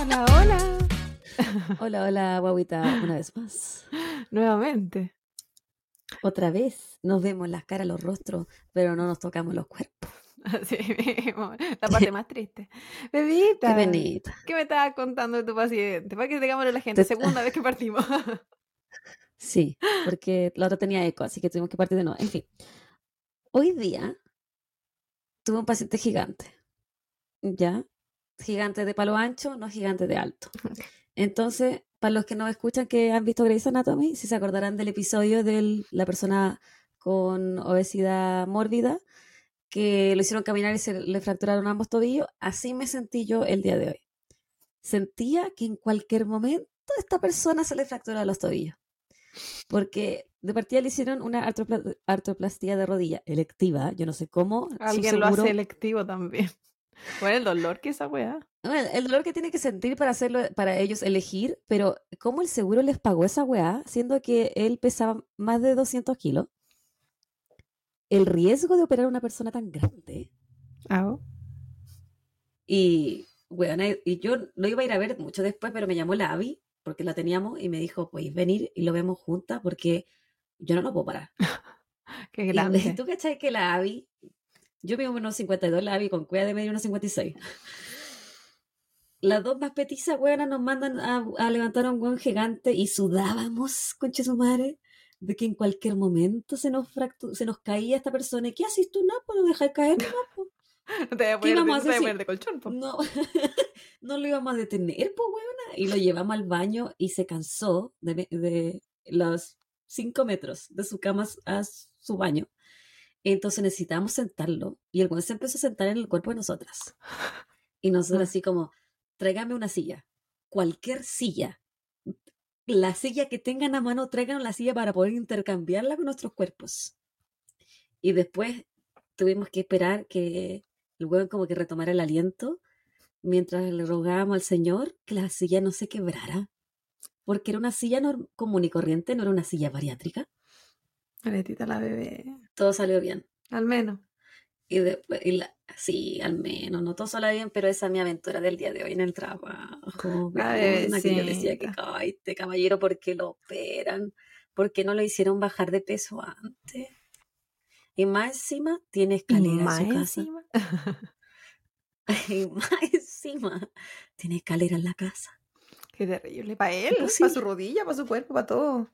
Hola, hola. Hola, hola, guaguita, una vez más. Nuevamente. Otra vez nos vemos las caras, los rostros, pero no nos tocamos los cuerpos. Así mismo. La parte más triste. Qué Bebita. penita. ¿Qué me estabas contando de tu paciente? Para que tengamos a la gente. Te- Segunda vez que partimos. Sí, porque la otra tenía eco, así que tuvimos que partir de nuevo. En fin, hoy día tuve un paciente gigante, ¿ya? Gigante de palo ancho, no gigante de alto. Entonces, para los que no escuchan que han visto Grey's Anatomy, si se acordarán del episodio de la persona con obesidad mórbida, que lo hicieron caminar y se le fracturaron ambos tobillos, así me sentí yo el día de hoy. Sentía que en cualquier momento a esta persona se le fracturaba los tobillos. Porque de partida le hicieron una artropla- artroplastía de rodilla electiva, yo no sé cómo. Alguien lo hace selectivo también. Bueno, el dolor que esa weá. Bueno, el dolor que tiene que sentir para hacerlo, para ellos elegir, pero ¿cómo el seguro les pagó esa weá, siendo que él pesaba más de 200 kilos? El riesgo de operar a una persona tan grande. Ah, Y, weona, y yo lo iba a ir a ver mucho después, pero me llamó la Abby, porque la teníamos, y me dijo, pues venir y lo vemos juntas, porque yo no lo puedo parar. qué Y grande. tú cachai que la Abby, yo mido unos 52, la Abby con cueva de medio unos 56. Las dos más petizas, weonas, nos mandan a, a levantar a un weón gigante y sudábamos, conche su madre, de que en cualquier momento se nos fractu- se nos caía esta persona. ¿Y qué haces tú? No, pues lo dejas caer nomás, po. No te voy a ¿Qué poner, íbamos no a hacer de colchón, po. No, no lo íbamos a detener, pues. Y lo llevamos al baño y se cansó de, de los cinco metros de su cama a su baño. Entonces necesitábamos sentarlo. Y el weón se empezó a sentar en el cuerpo de nosotras. Y nosotros Ah. así como, tráigame una silla. Cualquier silla. La silla que tengan a mano, tráiganos la silla para poder intercambiarla con nuestros cuerpos. Y después tuvimos que esperar que el weón como que retomara el aliento mientras le rogábamos al Señor que la silla no se quebrara. Porque era una silla común y corriente, no era una silla bariátrica. Aletita la bebé. Todo salió bien. Al menos. Y después, y la- sí, al menos, no todo salió bien, pero esa es mi aventura del día de hoy en el trabajo. La weona, que yo decía que. "Ay, este caballero, ¿por qué lo operan? ¿Por qué no lo hicieron bajar de peso antes? Y más encima tiene escalera en Más su casa. Y más encima tiene escalera en la casa. Qué terrible. Para él, para Imposible. su rodilla, para su cuerpo, para todo.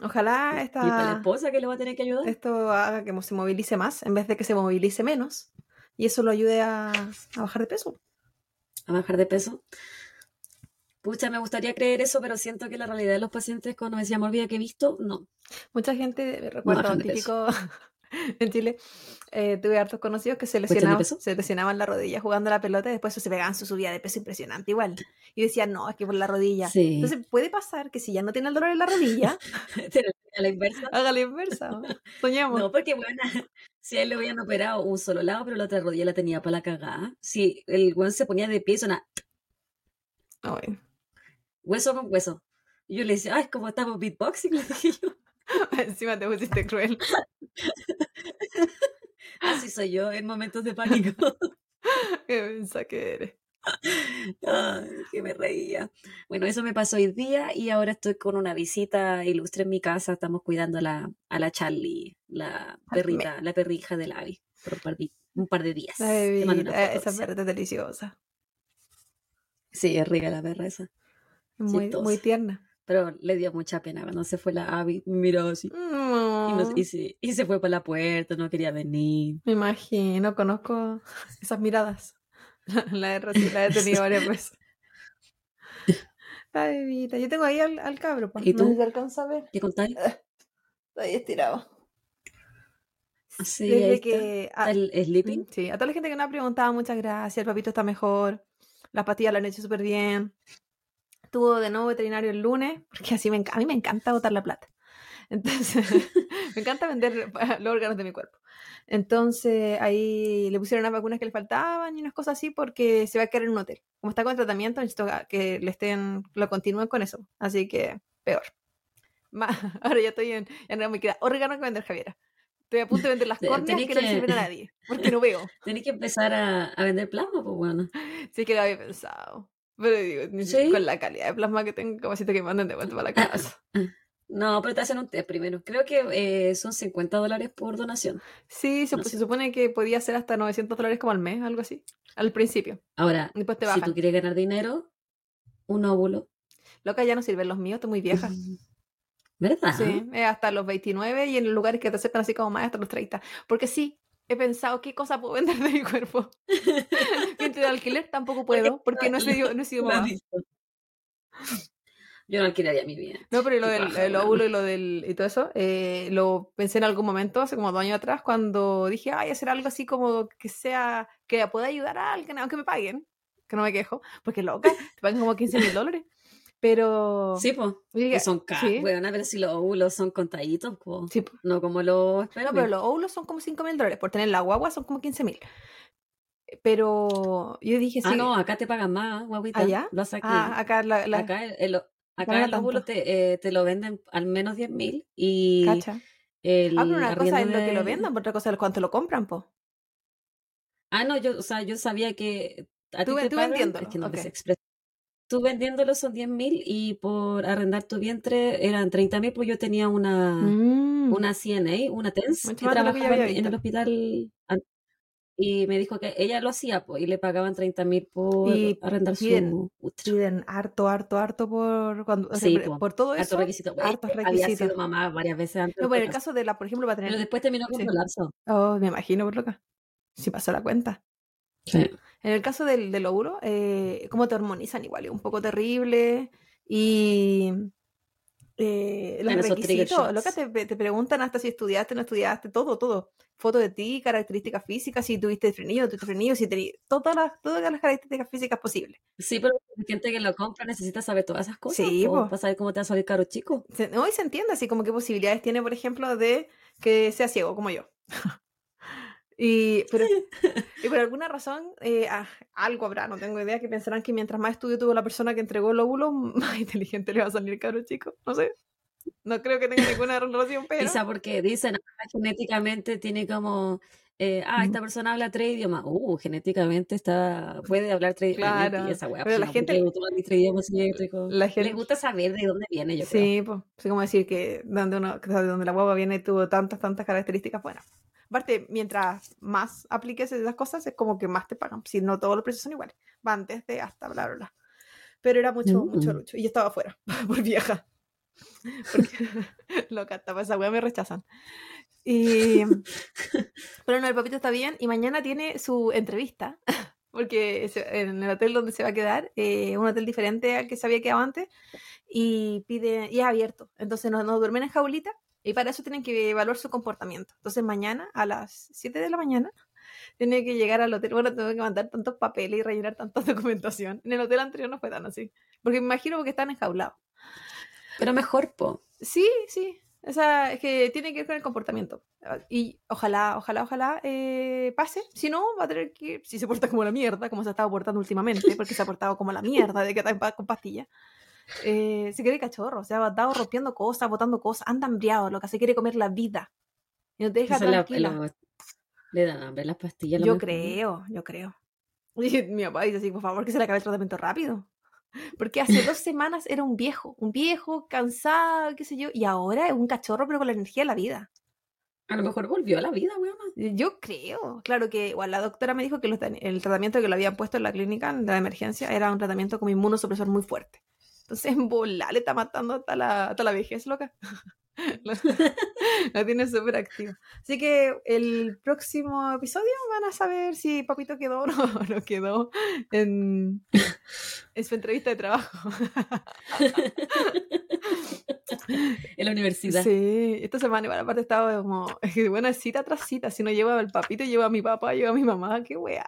Ojalá Y para la esta, esposa que le va a tener que ayudar. esto haga que se movilice más en vez de que se movilice menos. Y eso lo ayude a, a bajar de peso. a bajar de peso. Pucha, me gustaría creer eso, pero siento que la realidad de los pacientes con obesidad mórbida que he visto, no. Mucha gente, recuerdo, típico en Chile, eh, tuve hartos conocidos que se ¿Cuestión de lesionaban, se lesionaban la rodilla jugando a la pelota y después se pegaban su subida de peso impresionante igual. Y decían, no, es que por la rodilla. Sí. Entonces puede pasar que si ya no tiene el dolor en la rodilla, a la inversa. haga la inversa. ¿no? Soñemos. No, porque bueno, si a él le habían operado un solo lado, pero la otra rodilla la tenía para la cagada. Si el weón se ponía de pie, suena Ay. Hueso con hueso. Y yo le decía, ay, como estamos beatboxing, le dije yo. Encima te pusiste cruel. Así soy yo en momentos de pánico. Qué mensa que eres. Ay, que me reía. Bueno, eso me pasó hoy día y ahora estoy con una visita ilustre en mi casa. Estamos cuidando a la, a la Charlie, la perrita, la perrija del Abby, por un par de, un par de días. La Te mando bebita, una foto, esa perra es deliciosa. Sí, es rica la perra esa. Muy, muy tierna. Pero le dio mucha pena cuando se fue la Abby. Miró así. Y, nos- Mm, y se, y se fue para la puerta, no quería venir. Me imagino, conozco esas miradas. La he, la he tenido varias veces. La bebita. Yo tengo ahí al, al cabro, pues. ¿Y No tú? si se alcanza a ver. ¿Qué contáis? Está ahí estirado. Sí, Desde ahí que. ¿Está a- el sleeping? Sí, a toda la gente que nos ha preguntado, muchas gracias. El papito está mejor. Las pastillas la han hecho súper bien. Estuvo de nuevo veterinario el lunes, porque así me, a mí me encanta botar la plata. Entonces, me encanta vender los órganos de mi cuerpo. Entonces, ahí le pusieron las vacunas que le faltaban y unas cosas así porque se va a quedar en un hotel. Como está con tratamiento, necesito que le estén, lo continúen con eso. Así que, peor. Ahora ya estoy en, ya no me queda órgano que vender Javiera. Estoy a punto de vender las córneas tenés que, no le que- sirven a nadie, porque no veo. Tenés que empezar a, a vender plasma, pues bueno. Sí que lo había pensado. Pero digo, ni ¿Sí? con la calidad de plasma que tengo, capacito que manden de vuelta para la casa. No, pero te hacen un test primero. Creo que eh, son 50 dólares por donación. Sí, se, No se sé. supone que podía ser hasta 900 dólares como al mes, algo así. Al principio. Ahora, Después te si tú quieres ganar dinero, un óvulo. Loca, ya no sirven los míos, estoy muy vieja. ¿Verdad? Sí, es hasta los 29 y en lugares que te aceptan así como más hasta los 30. Porque sí, he pensado qué cosa puedo vender de mi cuerpo. Alquiler tampoco puedo, porque no he sido, no he sido mamá. Yo no alquilaría mi vida. No, pero lo Qué del paja, el óvulo y lo del y todo eso, eh, lo pensé en algún momento, hace como dos años atrás, cuando dije, ay, hacer algo así como que sea, que pueda ayudar a alguien, aunque me paguen, que no me quejo, porque loca, te pagan como 15 mil dólares. Pero Sí, pues. son caros. sí. Bueno, pero si los óvulos son contaditos, pues. sí, po. No como los No, pero los óvulos son como 5 mil dólares, por tener la guagua son como 15 mil. Pero yo dije, sí, Ah, no, acá te pagan más, guaguita. ¿Allá? Lo aquí. ah, acá la, la acá el, el- acá el óvulo te, eh, te lo venden al menos 10 mil y cacha. el Ah, pero una cosa es lo que lo vendan, otra cosa es cuánto lo compran, po. Ah, no, yo, o sea, yo sabía que a Tú ti te tú pagan, vendiéndolo, es que no me ok. sé expresar. Tú vendiéndolo son 10 mil y por arrendar tu vientre eran 30 mil, pues yo tenía una, Mm. una CNA, una TENS, Mucho que trabajaba en, el hospital y me dijo que ella lo hacía, pues, y le pagaban 30 mil por Y arrendar piden- su. Piden harto, harto, harto por cuando o sea, Sí, po, por todo Harto eso. requisito. Hartos Había requisitos. sido mamá varias veces antes. No, pero en el caso de la, por ejemplo, va a Pero tener. después terminó con sí. colapso. Oh, me imagino por loca. Si pasó la cuenta. Sí. En el caso del, del óvulo, eh, cómo te hormonizan igual, es un poco terrible. Y eh, los requisitos, loca, te, te preguntan hasta si estudiaste, no estudiaste, todo, todo. Foto de ti, características físicas, si tuviste frenillo, no tuviste frenillo, si tenías todas las, todas las características físicas posibles. Sí, pero la gente que lo compra necesita saber todas esas cosas. Sí, po, para saber cómo te va a salir caro chico. Se, no, y se entiende así como qué posibilidades tiene, por ejemplo, de que sea ciego como yo. y, pero, y por alguna razón, eh, ah, algo habrá, no tengo idea, que pensarán que mientras más estudio tuvo la persona que entregó el óvulo, más inteligente le va a salir caro chico. No sé. No creo que tenga ninguna relación, pero... Quizá porque dicen, ah, genéticamente tiene como, eh, ah, esta persona habla tres idiomas. Uh, genéticamente está, puede hablar tres idiomas. Claro, esa pero pues, la no, gente- tres idiomas. La Les gusta saber de dónde viene, yo creo. Sí, pues, así como decir que donde, uno, de donde la guagua viene tuvo tantas, tantas características buenas. Aparte, mientras más apliques esas cosas, es como que más te pagan. Si no todos los precios son iguales. Van desde hasta bla, bla, bla. Pero era mucho, mucho Mm. lucho. Y yo estaba afuera, por vieja. Porque, loca, para esa wea me rechazan. Y, pero no, el papito está bien y mañana tiene su entrevista, porque en el hotel donde se va a quedar, eh, un hotel diferente al que se había quedado antes, y pide, y es abierto, entonces no, no duermen en jaulita, y para eso tienen que evaluar su comportamiento. Entonces mañana a las 7 de la mañana tiene que llegar al hotel, bueno, tengo que mandar tantos papeles y rellenar tanta documentación. En el hotel anterior no fue tan así, porque me imagino que están enjaulados. Pero mejor, po. Sí, sí. O sea, es que tiene que ver con el comportamiento. Y ojalá, ojalá, ojalá eh, pase. Si no, va a tener que, si se porta como la mierda, como se ha estado portando últimamente, porque se ha portado como la mierda de que está con pastillas. Eh, se quiere cachorro, o sea, ha estado rompiendo cosas, botando cosas, anda hambriado, lo que se quiere comer la vida. Y no te deja es la- tranquila. la- le dan hambre las pastillas. lo Yo mejor. creo, yo creo. Y mi papá dice así, por favor, que se le acabe el tratamiento rápido. Porque hace dos semanas era un viejo, un viejo, cansado, qué sé yo, y ahora es un cachorro, pero con la energía de la vida. A lo mejor volvió a la vida, weón. Yo creo, claro que igual la doctora me dijo que los el tratamiento que le habían puesto en la clínica de la emergencia era un tratamiento como inmunosupresor muy fuerte. Entonces, en bola le está matando hasta la, hasta la vejez, loca. la, la tiene súper activa. Así que el próximo episodio van a saber si Papito quedó o no, no quedó en, en su entrevista de trabajo. en la universidad. Sí, esta semana igual aparte estaba como, buena cita tras cita, si no llevo al papito, llevo a mi papá, llevo a mi mamá, qué weá.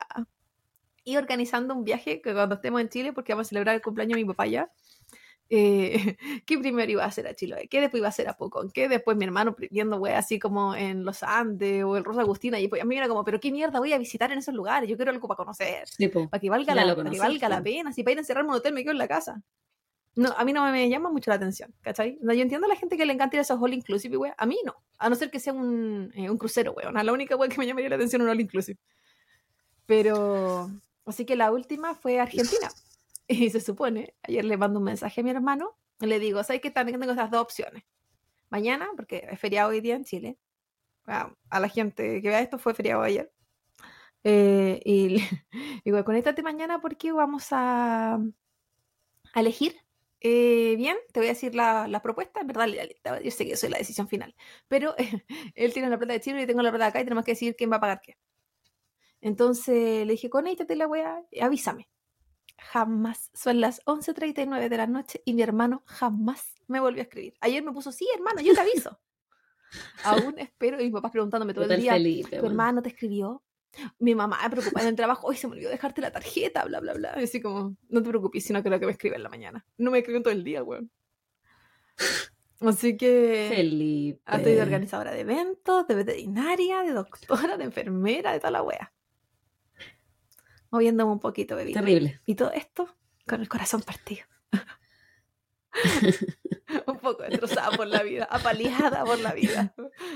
Y organizando un viaje que cuando estemos en Chile, porque vamos a celebrar el cumpleaños de mi papá ya, eh, ¿qué primero iba a hacer a Chiloé? ¿Qué después iba a hacer a Pocón? ¿Qué después mi hermano viendo weá así como en los Andes o el Rosa Agustina? Y pues a mí era como, pero qué mierda voy a visitar en esos lugares, yo quiero algo para conocer. Sí, po. Para que valga, la, para que valga la pena, si para ir a encerrarme en un hotel me quedo en la casa. no, a mí no me llama mucho la atención, ¿cachai? No, yo entiendo a la gente que le encanta ir a esos all inclusive, güey. A mí no. A no ser que sea un, eh, un crucero, güey. La única güey que me llamaría la atención un all inclusive. Pero, así que la última fue Argentina. Y se supone, ayer le mando un mensaje a mi hermano y le digo, ¿sabes qué? También tengo esas dos opciones. Mañana, porque es feriado hoy día en Chile. A, la gente que vea esto fue feriado ayer. Eh, y digo, conéctate mañana porque vamos a, elegir eh, bien, te voy a decir la, la propuesta. En verdad, yo sé que yo soy la decisión final. Pero él tiene la plata de Chile y yo tengo la plata de acá y tenemos que decidir quién va a pagar qué. Entonces le dije, conéctate la weá, avísame. Jamás. Son las 11.39 de la noche y mi hermano jamás me volvió a escribir. Ayer me puso, sí, hermano, yo te aviso. Aún espero, y mi papá preguntándome todo el día, Felipe, ¿tu bueno. hermano te escribió? Mi mamá preocupada en el trabajo, hoy se me olvidó dejarte la tarjeta, bla, bla, bla. Y así como, no te preocupes, sino que lo que me escribe en la mañana. No me escriben todo el día, weón. Así que Felipe. ah, estoy de organizadora de eventos, de veterinaria, de doctora, de enfermera, de toda la wea. Moviéndome un poquito, bebé. Terrible. Y todo esto con el corazón partido. un poco destrozada por la vida, apaleada por la vida,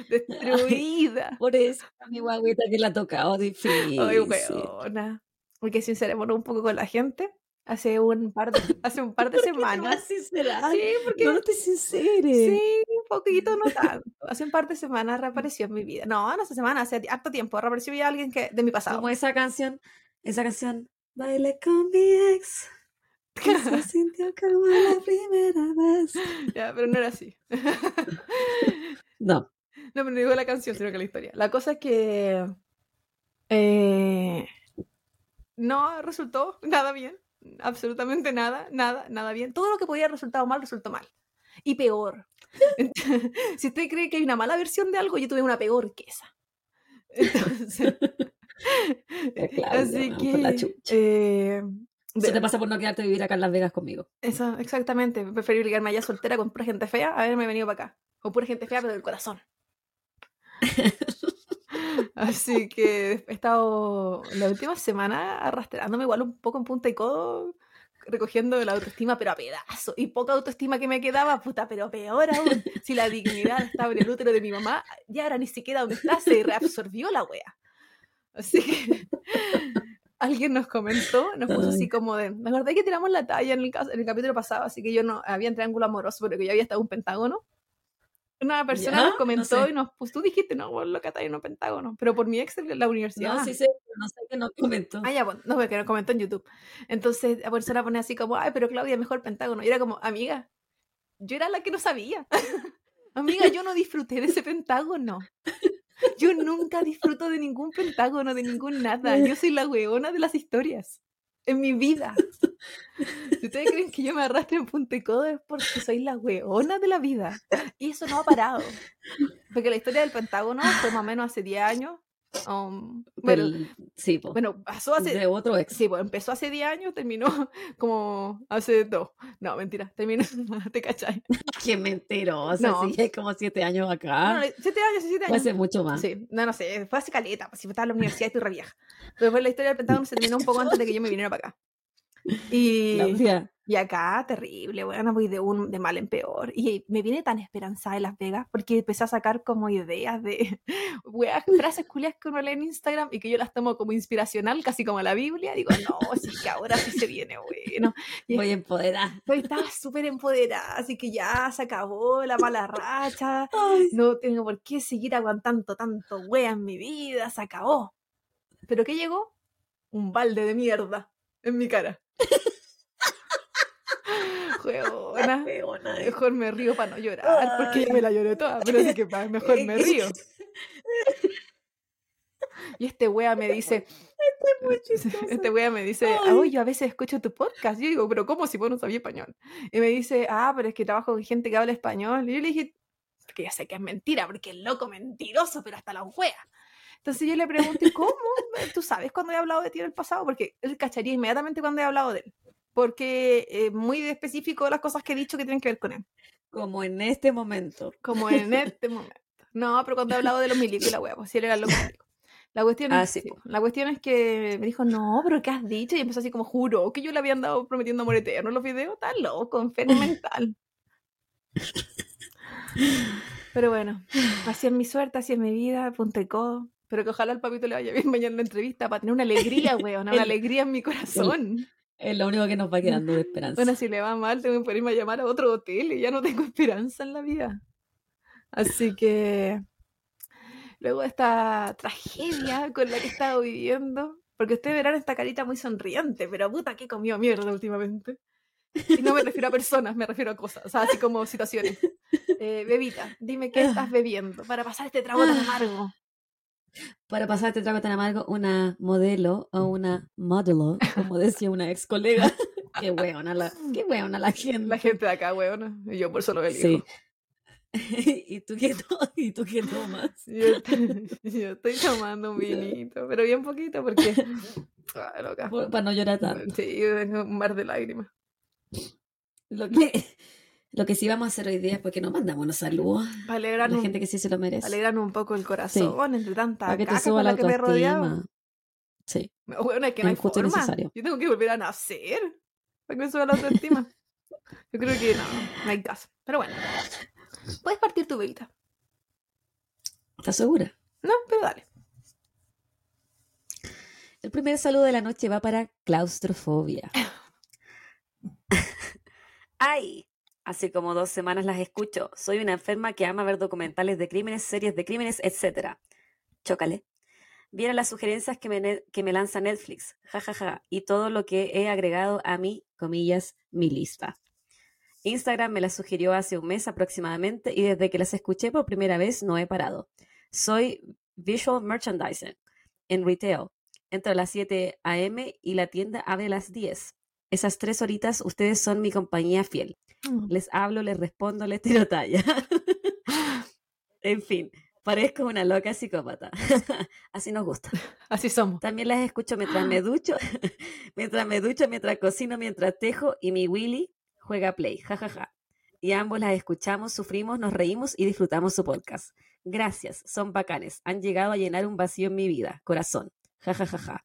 destruida. Por eso, mi guaguita que la ha tocado difícil. Ay, weona. Porque sincerémonos un poco con la gente. Hace un par de, hace un par de semanas. sincera. Sí, porque No, no te sinceres. Sí, un poquito, no tanto. Hace un par de semanas reapareció en mi vida. No, no hace semanas, hace harto tiempo. Reapareció ya alguien que, de mi pasado. Como esa canción, esa canción, baile con mi ex. Que se sintió como la primera vez. Ya, pero no era así. No, No, pero no digo la canción, sino que la historia. La cosa es que eh, no resultó nada bien. Absolutamente nada, nada, nada bien. Todo lo que podía haber resultado mal, resultó mal. Y peor. si usted cree que hay una mala versión de algo, yo tuve una peor que esa. Entonces, Claudia, así que... eh, Eso te pasa por no quedarte a vivir acá en Las Vegas conmigo. Eso, exactamente. Preferí quedarme allá soltera con pura gente fea a haberme venido para acá. Con pura gente fea, pero del corazón. Así que he estado la última semana arrastrándome igual un poco en punta y codo, recogiendo la autoestima, pero a pedazos. Y poca autoestima que me quedaba, puta, pero peor aún. Si la dignidad estaba en el útero de mi mamá, ya ahora ni siquiera donde está, se reabsorbió la wea. Así que alguien nos comentó, nos puso así como de, me acordé que tiramos la talla en el, en capítulo pasado, así que yo no, había un triángulo amoroso, pero que yo había estado en un pentágono. Una persona ¿Ya? nos No comentó sé. y nos puso, tú dijiste, no, vos loca, en un pentágono, pero por mi ex la universidad. No, sí sé, no sé qué no comentó. Ah, ya, pues, no, porque nos comentó en YouTube. Entonces la persona pone así como, ay, pero Claudia, mejor Pentágono. Y era como, amiga, yo era la que no sabía. amiga, yo no disfruté de ese Pentágono. Yo nunca disfruto de ningún Pentágono, de ningún nada. Yo soy la weona de las historias. En mi vida. Si ustedes creen que yo me arrastro en punta y codo es porque soy la weona de la vida. Y eso no ha parado. Porque la historia del Pentágono fue más o menos hace 10 años. Um, bueno, Del- sí, po. bueno, pasó hace, de otro ex. Sí, pues empezó hace 10 años, terminó como hace dos. No, mentira, terminó, te cachai. Qué mentirosa, No. sí, hay como siete años acá. No, no, siete años, sí, siete Fue años. hace mucho más. Sí, no, no sé, fue hace caleta, pues si estaba en la universidad y estoy re vieja. Pero después la historia del Pentágono se terminó un poco antes de que yo me viniera para acá. Y, Claudia, y acá, terrible, bueno, voy de, un, de mal en peor. Y me viene tan esperanzada de Las Vegas porque empecé a sacar como ideas de weas, frases culias que uno lee en Instagram y que yo las tomo como inspiracional, casi como la Biblia. Digo, no, sí que ahora sí se viene bueno. Y voy a empoderar. Pero estaba súper empoderada, así que ya se acabó la mala racha. Ay, No tengo por qué seguir aguantando tanto wea en mi vida, se acabó. ¿Pero qué llegó? Un balde de mierda en mi cara. Juegona. eh. Mejor me río para no llorar, porque ya me la lloré toda, pero así que mejor me río. Y este wea me dice, muy chistoso. este wea me dice, oh, yo a veces escucho tu podcast. Yo digo, pero ¿cómo si vos no sabías español? Y me dice, ah, pero es que trabajo con gente que habla español. Y yo le dije, que ya sé que es mentira, porque es loco mentiroso, pero hasta la wea. Entonces yo le pregunto, ¿y cómo? ¿Tú sabes cuando he hablado de ti en el pasado? Porque él cacharía inmediatamente cuando he hablado de él. Porque es muy específico las cosas que he dicho que tienen que ver con él. Como en este momento. Como en este momento. No, pero cuando he hablado de los milicos y la pues si él era loco. La cuestión, Ah, es, sí, la cuestión es que me dijo, no, pero ¿qué has dicho? Y empezó así como, juro que yo le había andado prometiendo amor eterno en los videos. Está loco, enfermo mental. Pero bueno, así es mi suerte, así es mi vida, punto y codo. Pero que ojalá al papito le vaya bien mañana en la entrevista para tener una alegría, weón, una alegría en mi corazón. Es lo único que nos va quedando de esperanza. Bueno, si le va mal, tengo que ponerme a llamar a otro hotel y ya no tengo esperanza en la vida. Así que luego de esta tragedia con la que he estado viviendo, porque ustedes verán esta carita muy sonriente, pero puta que comió mierda últimamente. Y no me refiero a personas, me refiero a cosas, o sea, así como situaciones. Eh, bebita, dime qué estás bebiendo para pasar este trago tan amargo. Para pasar este trago tan amargo, una modelo o una modelo, como decía una ex colega. qué weona la, qué weona la gente. La gente de acá, weón, y yo por eso lo elijo. Sí. ¿Y tú qué, to- ¿Y tú qué tomas? Yo, yo estoy tomando un vinito, pero bien poquito porque. Ah, loca. Por- Para no llorar tanto. Sí, yo tengo un mar de lágrimas. Lo que, lo que sí vamos a hacer hoy día es porque nos mandamos unos saludos Para a la un- gente que sí se lo merece. alegrarme un poco el corazón entre tanta Para que te caca suba con la la que me he rodeado. Sí. Bueno, es que no hay Es justo y forma. necesario. Yo tengo que volver a nacer para que me suba la autoestima. Yo creo que no, no hay caso. Pero bueno, puedes partir tu bebita. ¿Estás segura? No, pero dale. El primer saludo de la noche va para claustrofobia. ¡Ay! Hace como dos semanas las escucho. Soy una enferma que ama ver documentales de crímenes, series de crímenes, etc. Chócale. Vieron las sugerencias que me, que me lanza Netflix. Ja, ja, ja. Y todo lo que he agregado a mi, comillas, mi lista. Instagram me las sugirió hace un mes aproximadamente y desde que las escuché por primera vez no he parado. Soy Visual Merchandising en retail. Entro a las 7 a.m. y la tienda abre a las 10. Esas tres horitas ustedes son mi compañía fiel. Les hablo, les respondo, les tiro talla. en fin, parezco una loca psicópata. Así nos gusta. Así somos. También las escucho mientras me ducho, mientras me ducho, mientras cocino, mientras tejo y mi Willy juega play. Ja, ja, ja. Y ambos las escuchamos, sufrimos, nos reímos y disfrutamos su podcast. Gracias, son bacanes. Han llegado a llenar un vacío en mi vida. Corazón. Ja, ja, ja, ja.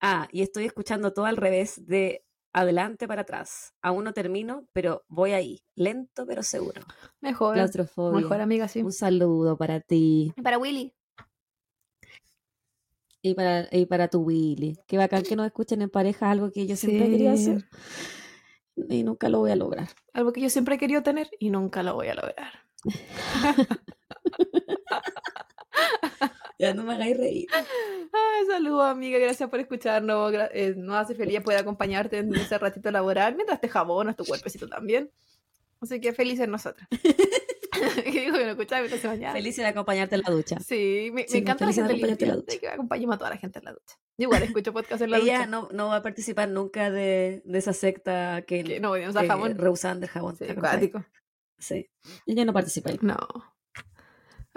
Ah, y estoy escuchando todo al revés de adelante para atrás. Aún no termino, pero voy ahí. Lento pero seguro. Mejor. Claustrofobia. Mejor amiga, sí. Un saludo para ti Para Willy. y para, y para tu Willy. Qué bacán que nos escuchen en pareja, algo que yo siempre quería Sí. hacer y nunca lo voy a lograr. Algo que yo siempre he querido tener y nunca lo voy a lograr. Ya no me hagáis reír. Ay, saludos, amiga. Gracias por escucharnos. Eh, nos hace feliz poder acompañarte en ese ratito laboral mientras te jabonas tu cuerpecito también. Así que felices nosotras. que dijo que no escuchaba mientras se bañaba. Feliz de acompañarte en la ducha. Sí, me, encanta la de gente en la ducha. Que acompañemos a toda la gente en la ducha. Yo igual escucho podcast en la Ella ducha. no, no va a participar nunca de, de esa secta que, Que no que jabón. rehusan del jabón. Acuático. Sí. Ella no participa ahí. No.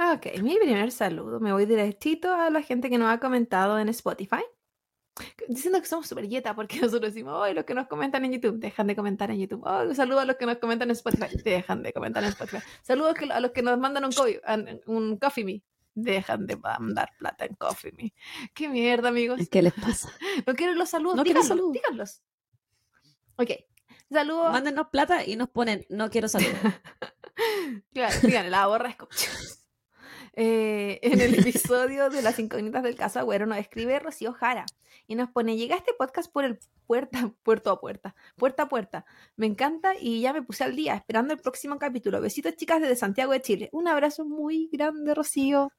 Ah, Ok, mi primer saludo. Me voy directito a la gente que nos ha comentado en Spotify. Diciendo que somos super yeta porque nosotros decimos, oh, los que nos comentan en YouTube, dejan de comentar en YouTube. Oh, un saludo a los que nos comentan en Spotify, dejan de comentar en Spotify. Saludos a los que nos mandan un, Coffee Me, dejan de mandar plata en Coffee Me. Qué mierda, amigos. ¿Qué les pasa? No quiero los saludos, No díganlos, saludos. díganlos. Ok, saludos. Mándenos plata y nos ponen, no quiero saludos. Claro, díganle, la aborrezco. Eh, en el episodio de las incógnitas del caso Agüero nos escribe Rocío Jara y nos pone, llega este podcast por el puerta, puerto a puerta, puerta a puerta. Me encanta y ya me puse al día esperando el próximo capítulo. Besitos chicas desde Santiago de Chile. Un abrazo muy grande, Rocío.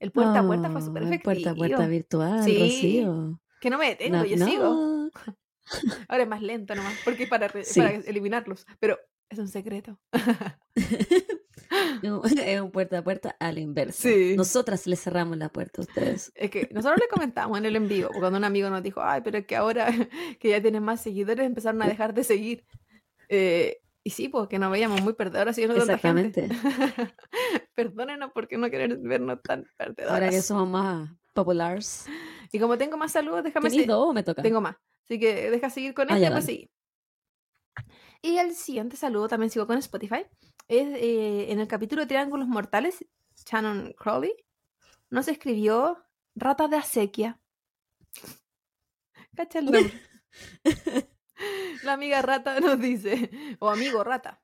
El puerta a puerta fue súper Oh, efectivo. Puerta a puerta virtual, Sí. Rocío. Que no me detengo, No, yo no. sigo. Ahora es más lento nomás, porque para, Sí. para eliminarlos. Pero es un secreto. Es un puerta a puerta al inverso. Sí. Nosotras le cerramos la puerta a ustedes. Es que nosotros le comentamos en el en vivo, cuando un amigo nos dijo, ay, pero es que ahora que ya tienen más seguidores empezaron a dejar de seguir. Eh, y sí, pues que nos veíamos muy perdedores y no tanta gente. Exactamente. Perdónenos por no querer vernos tan perdedoras. Ahora que somos más populares. Y como tengo más saludos, déjame ¿Tenís seguir. dos o me toca? Tengo más. Así que deja seguir con Ah, este pues dale. Y el siguiente saludo también sigo con Spotify. Es eh, en el capítulo de Triángulos Mortales, Shannon Crowley nos escribió Rata de acequia. Cacha. La amiga rata nos dice, o amigo rata.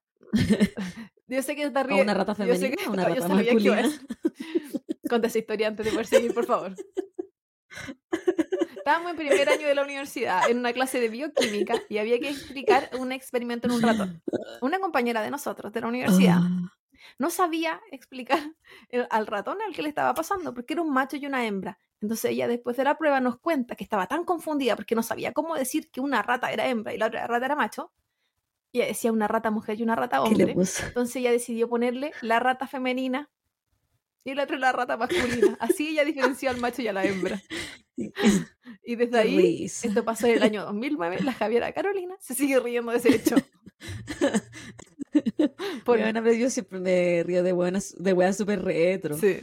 Yo sé que está ¿O riendo. una rata Yo sé femenina que- una yo rata sabía que. Conta esa historia antes de poder seguir, por favor. Estábamos en primer año de la universidad, en una clase de bioquímica, y había que explicar un experimento en un ratón. Una compañera de nosotros, de la universidad, Ah, no sabía explicar el- al ratón al que le estaba pasando, porque era un macho y una hembra. Entonces ella después de la prueba nos cuenta que estaba tan confundida porque no sabía cómo decir que una rata era hembra y la otra rata era macho. Y ella decía una rata mujer y una rata ¿Qué le hombre. Entonces ella decidió ponerle la rata femenina y la otra la rata masculina. Así ella diferenció al macho y a la hembra. Y desde ahí, esto pasó en el año 2009, la Javiera Carolina se sigue riendo de ese hecho. Por- Weona, pero yo siempre me río de buenas, de weas súper retro. Sí.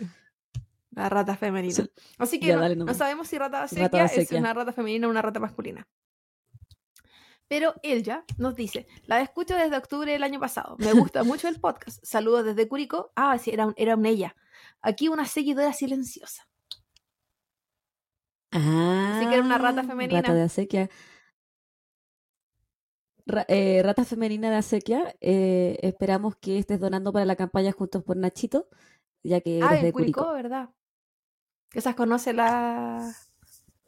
La rata femenina. Sí. Así que Ya, no, dale no nomás. sabemos si rata Rata sequia es sequia. una rata femenina o una rata masculina. Pero ella nos dice, la escucho desde octubre del año pasado. Me gusta mucho el podcast. Saludos desde Curicó. Ah, sí, era, un- era una ella. Aquí una seguidora silenciosa. Ah, que era una rata femenina. Rata de acequia. Ra- eh, rata femenina de acequia. eh, esperamos que estés donando para la campaña Juntos por Nachito, ya que Ah, eres de Curicó, Curicó. ¿verdad? Quizás conoce la,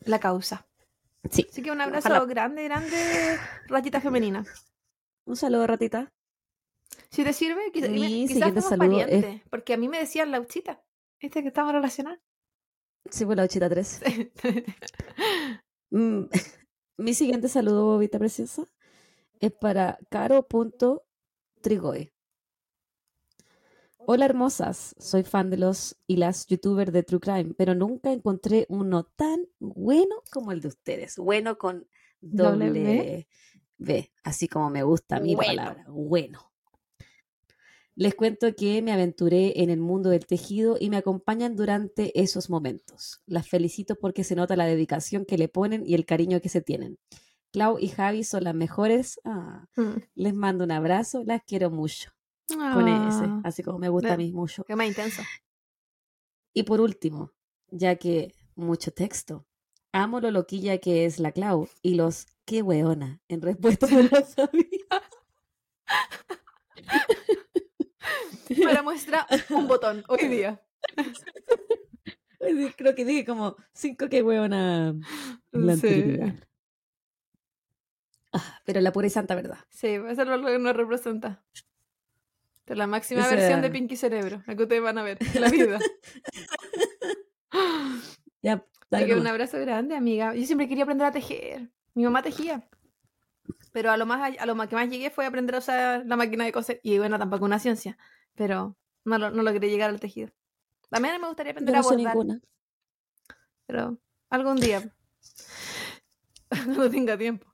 la causa. Sí. Así que un abrazo Ojalá. grande, grande, ratita femenina. Un saludo, ratita. Si te sirve, quizás, quizás somos saludo es- parientes, porque a mí me decían lauchita. ¿Viste que estamos relacionados? Sí, por la 83. Mm, Mi siguiente saludo, bobita preciosa, es para caro.trigoe. Hola hermosas, soy fan de los y las youtubers de True Crime, pero nunca encontré uno tan bueno como el de ustedes. Bueno con ¿Doble B? Así como me gusta Bueno. palabra, bueno. Les cuento que me aventuré en el mundo del tejido y me acompañan durante esos momentos. Las felicito porque se nota la dedicación que le ponen y el cariño que se tienen. Clau y Javi son las mejores. Ah, Mm. les mando un abrazo, las quiero mucho. Con ese, Ah, así como me gusta a mí mucho. Qué más intenso. Y por último, ya que mucho texto, amo lo loquilla que es la Clau y los qué weona en respuesta a la Javi. Para muestra un botón hoy día. Creo que dije como cinco que huevona la Sí. Ah, pero la pura y santa verdad. Sí, eso es lo que nos representa. Esta es la máxima versión de Pinky Cerebro, la que ustedes van a ver en la vida. Ya, que un abrazo grande, amiga. Yo siempre quería aprender a tejer. Mi mamá tejía. Pero a lo más a lo más que más llegué fue aprender a usar la máquina de coser. Y bueno, tampoco una ciencia. Pero no, lo, no logré llegar al tejido. También me gustaría aprender no a bordar. ninguna. Pero algún día. no tenga tiempo.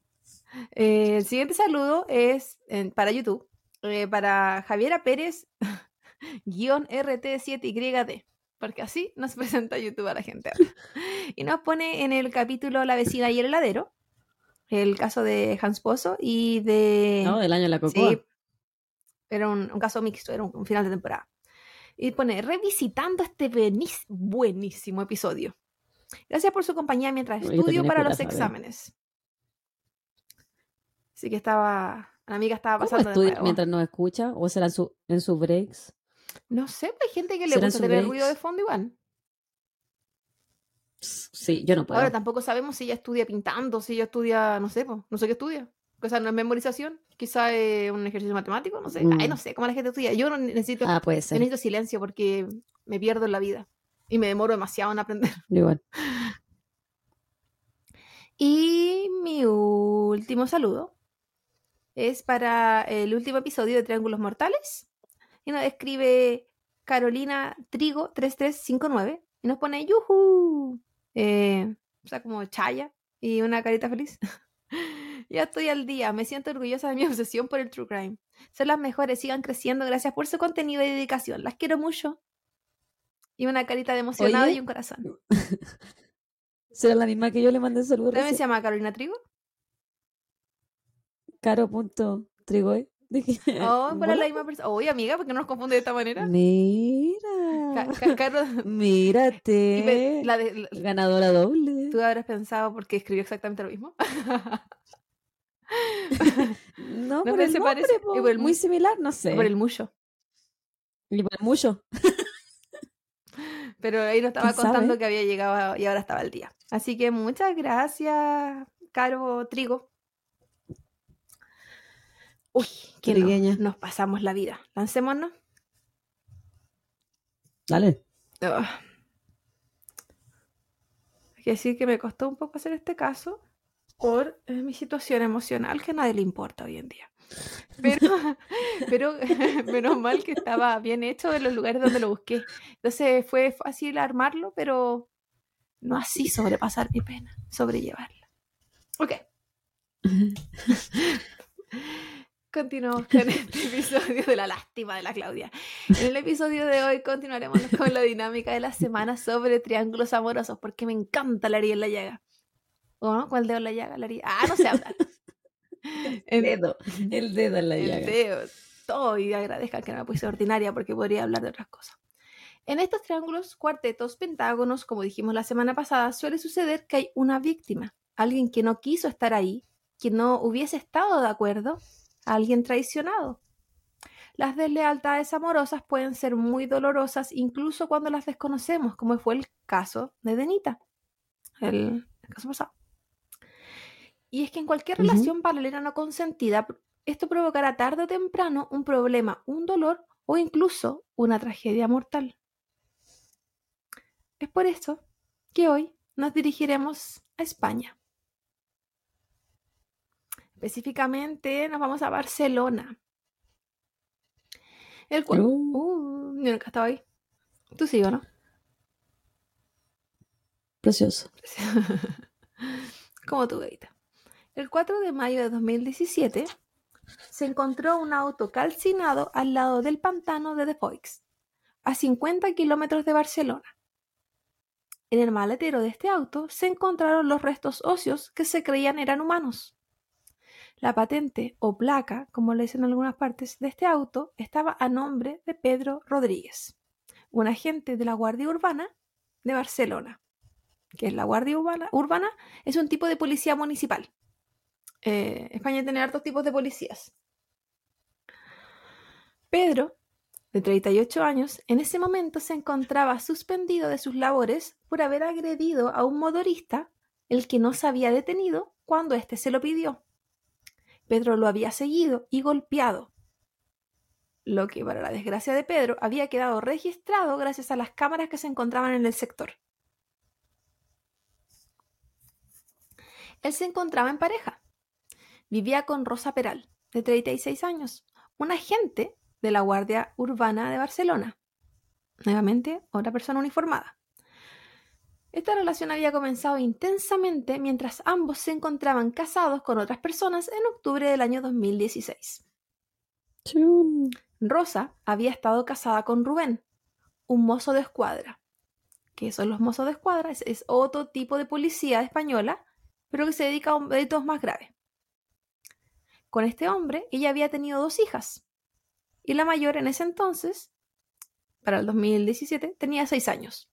Eh, el siguiente saludo es para YouTube. eh, para Javiera Pérez, guion RT7YD. Porque así nos presenta YouTube a la gente. Y nos pone en el capítulo La vecina y el heladero. El caso de Hans Pozo y de. No, del año de la cocoa. Sí, era un, un caso mixto, era un, un final de temporada. Y pone, revisitando este benis- buenísimo episodio. Gracias por su compañía mientras Yo estudio para los exámenes. Así que estaba, la amiga estaba ¿Cómo pasando de estudia nuevo. mientras nos escucha? ¿O será en, su, en sus breaks? No sé, pues hay gente que le ¿Serán gusta tener breaks? ruido de fondo igual. Sí, yo no puedo. Ahora tampoco sabemos si ella estudia pintando, si ella estudia, no sé, pues, no sé qué estudia. Quizás no es memorización, quizás es un ejercicio matemático, no sé. Ay, Mm. no sé cómo la gente estudia. Yo no necesito ah, puede Yo ser. necesito silencio porque me pierdo en la vida y me demoro demasiado en aprender. Igual. Y mi último saludo es para el último episodio de Triángulos Mortales. Y nos escribe Carolina Trigo 3359 y nos pone yuhu. Eh, o sea, como chaya y una carita feliz. ya estoy al día, me siento orgullosa de mi obsesión por el true crime. Son las mejores, sigan creciendo, gracias por su contenido y dedicación. Las quiero mucho. Y una carita de emocionado Oye. y un corazón. ¿Será la misma que yo le mandé saludos ¿También se llama Carolina Trigo? Caro.trigoe. Oh, para la misma persona. Oye, amiga, ¿por qué no nos confunde de esta manera? Mira. Mírate. la Ganadora doble. Tú habrás pensado porque escribió exactamente lo mismo. no, por el nombre, parece. muy similar, no sé. Por el mucho. Y por el mucho. Pero ahí nos estaba contando que había llegado y ahora estaba el día. Así que muchas gracias, Caro Trigo. Uy, que nos pasamos la vida. Lancémonos. Dale. Hay que decir que me costó un poco hacer este caso por eh, mi situación emocional que a nadie le importa hoy en día. Pero, pero menos mal que estaba bien hecho en los lugares donde lo busqué. Entonces fue fácil armarlo, pero no así sobrepasar mi pena, sobrellevarla. Ok. Continuamos con este episodio de la lástima de la Claudia. En el episodio de hoy continuaremos con la dinámica de la semana sobre triángulos amorosos, porque me encanta la herida en la llaga. ¿O no? ¿Cuál dedo en la llaga? La Ah, no sé hablar. El dedo, el dedo en la llaga. El dedo, todo. Y agradezcan que no me puse ordinaria porque podría hablar de otras cosas. En estos triángulos, cuartetos, pentágonos, como dijimos la semana pasada, suele suceder que hay una víctima, alguien que no quiso estar ahí, que no hubiese estado de acuerdo, alguien traicionado. Las deslealtades amorosas pueden ser muy dolorosas incluso cuando las desconocemos, como fue el caso de Denita, el, caso pasado. Y es que en cualquier relación paralela no consentida, esto provocará tarde o temprano un problema, un dolor o incluso una tragedia mortal. Es por eso que hoy nos dirigiremos a España. Específicamente nos vamos a Barcelona. El cual... Uh. uh, yo nunca estaba ahí. Tú sí o no. Precioso. Como tu gaita. El 4 de mayo de 2017 se encontró un auto calcinado al lado del pantano de The Foix, a 50 kilómetros de Barcelona. En el maletero de este auto se encontraron los restos óseos que se creían eran humanos. La patente o placa, como le dicen en algunas partes, de este auto estaba a nombre de Pedro Rodríguez, un agente de la Guardia Urbana de Barcelona. que es la Guardia Urbana? Urbana es un tipo de policía municipal eh, España tiene hartos tipos de policías. Pedro, de 38 años, en ese momento se encontraba suspendido de sus labores por haber agredido a un motorista, el que no se había detenido cuando éste se lo pidió. Pedro lo había seguido y golpeado, lo que para la desgracia de Pedro había quedado registrado gracias a las cámaras que se encontraban en el sector. Él se encontraba en pareja vivía con Rosa Peral, de 36 años, un agente de la Guardia Urbana de Barcelona. Nuevamente, otra persona uniformada. Esta relación había comenzado intensamente mientras ambos se encontraban casados con otras personas en octubre del año 2016. Rosa había estado casada con Rubén, un mozo de escuadra. ¿Qué son los mozos de escuadra? Es, es otro tipo de policía española, pero que se dedica a delitos más graves. Con este hombre, ella había tenido dos hijas. Y la mayor en ese entonces, para el 2017, tenía seis años.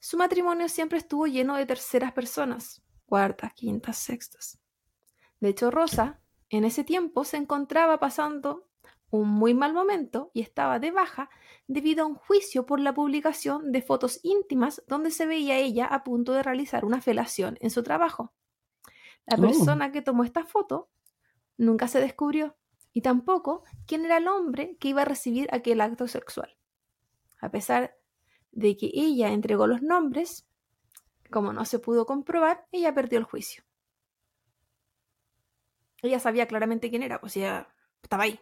Su matrimonio siempre estuvo lleno de terceras personas, cuartas, quintas, sextas. De hecho, Rosa, en ese tiempo, se encontraba pasando un muy mal momento y estaba de baja debido a un juicio por la publicación de fotos íntimas donde se veía ella a punto de realizar una felación en su trabajo. La oh. persona que tomó esta foto nunca se descubrió, y tampoco quién era el hombre que iba a recibir aquel acto sexual. A pesar de que ella entregó los nombres, como no se pudo comprobar, ella perdió el juicio. Ella sabía claramente quién era, pues ella estaba ahí.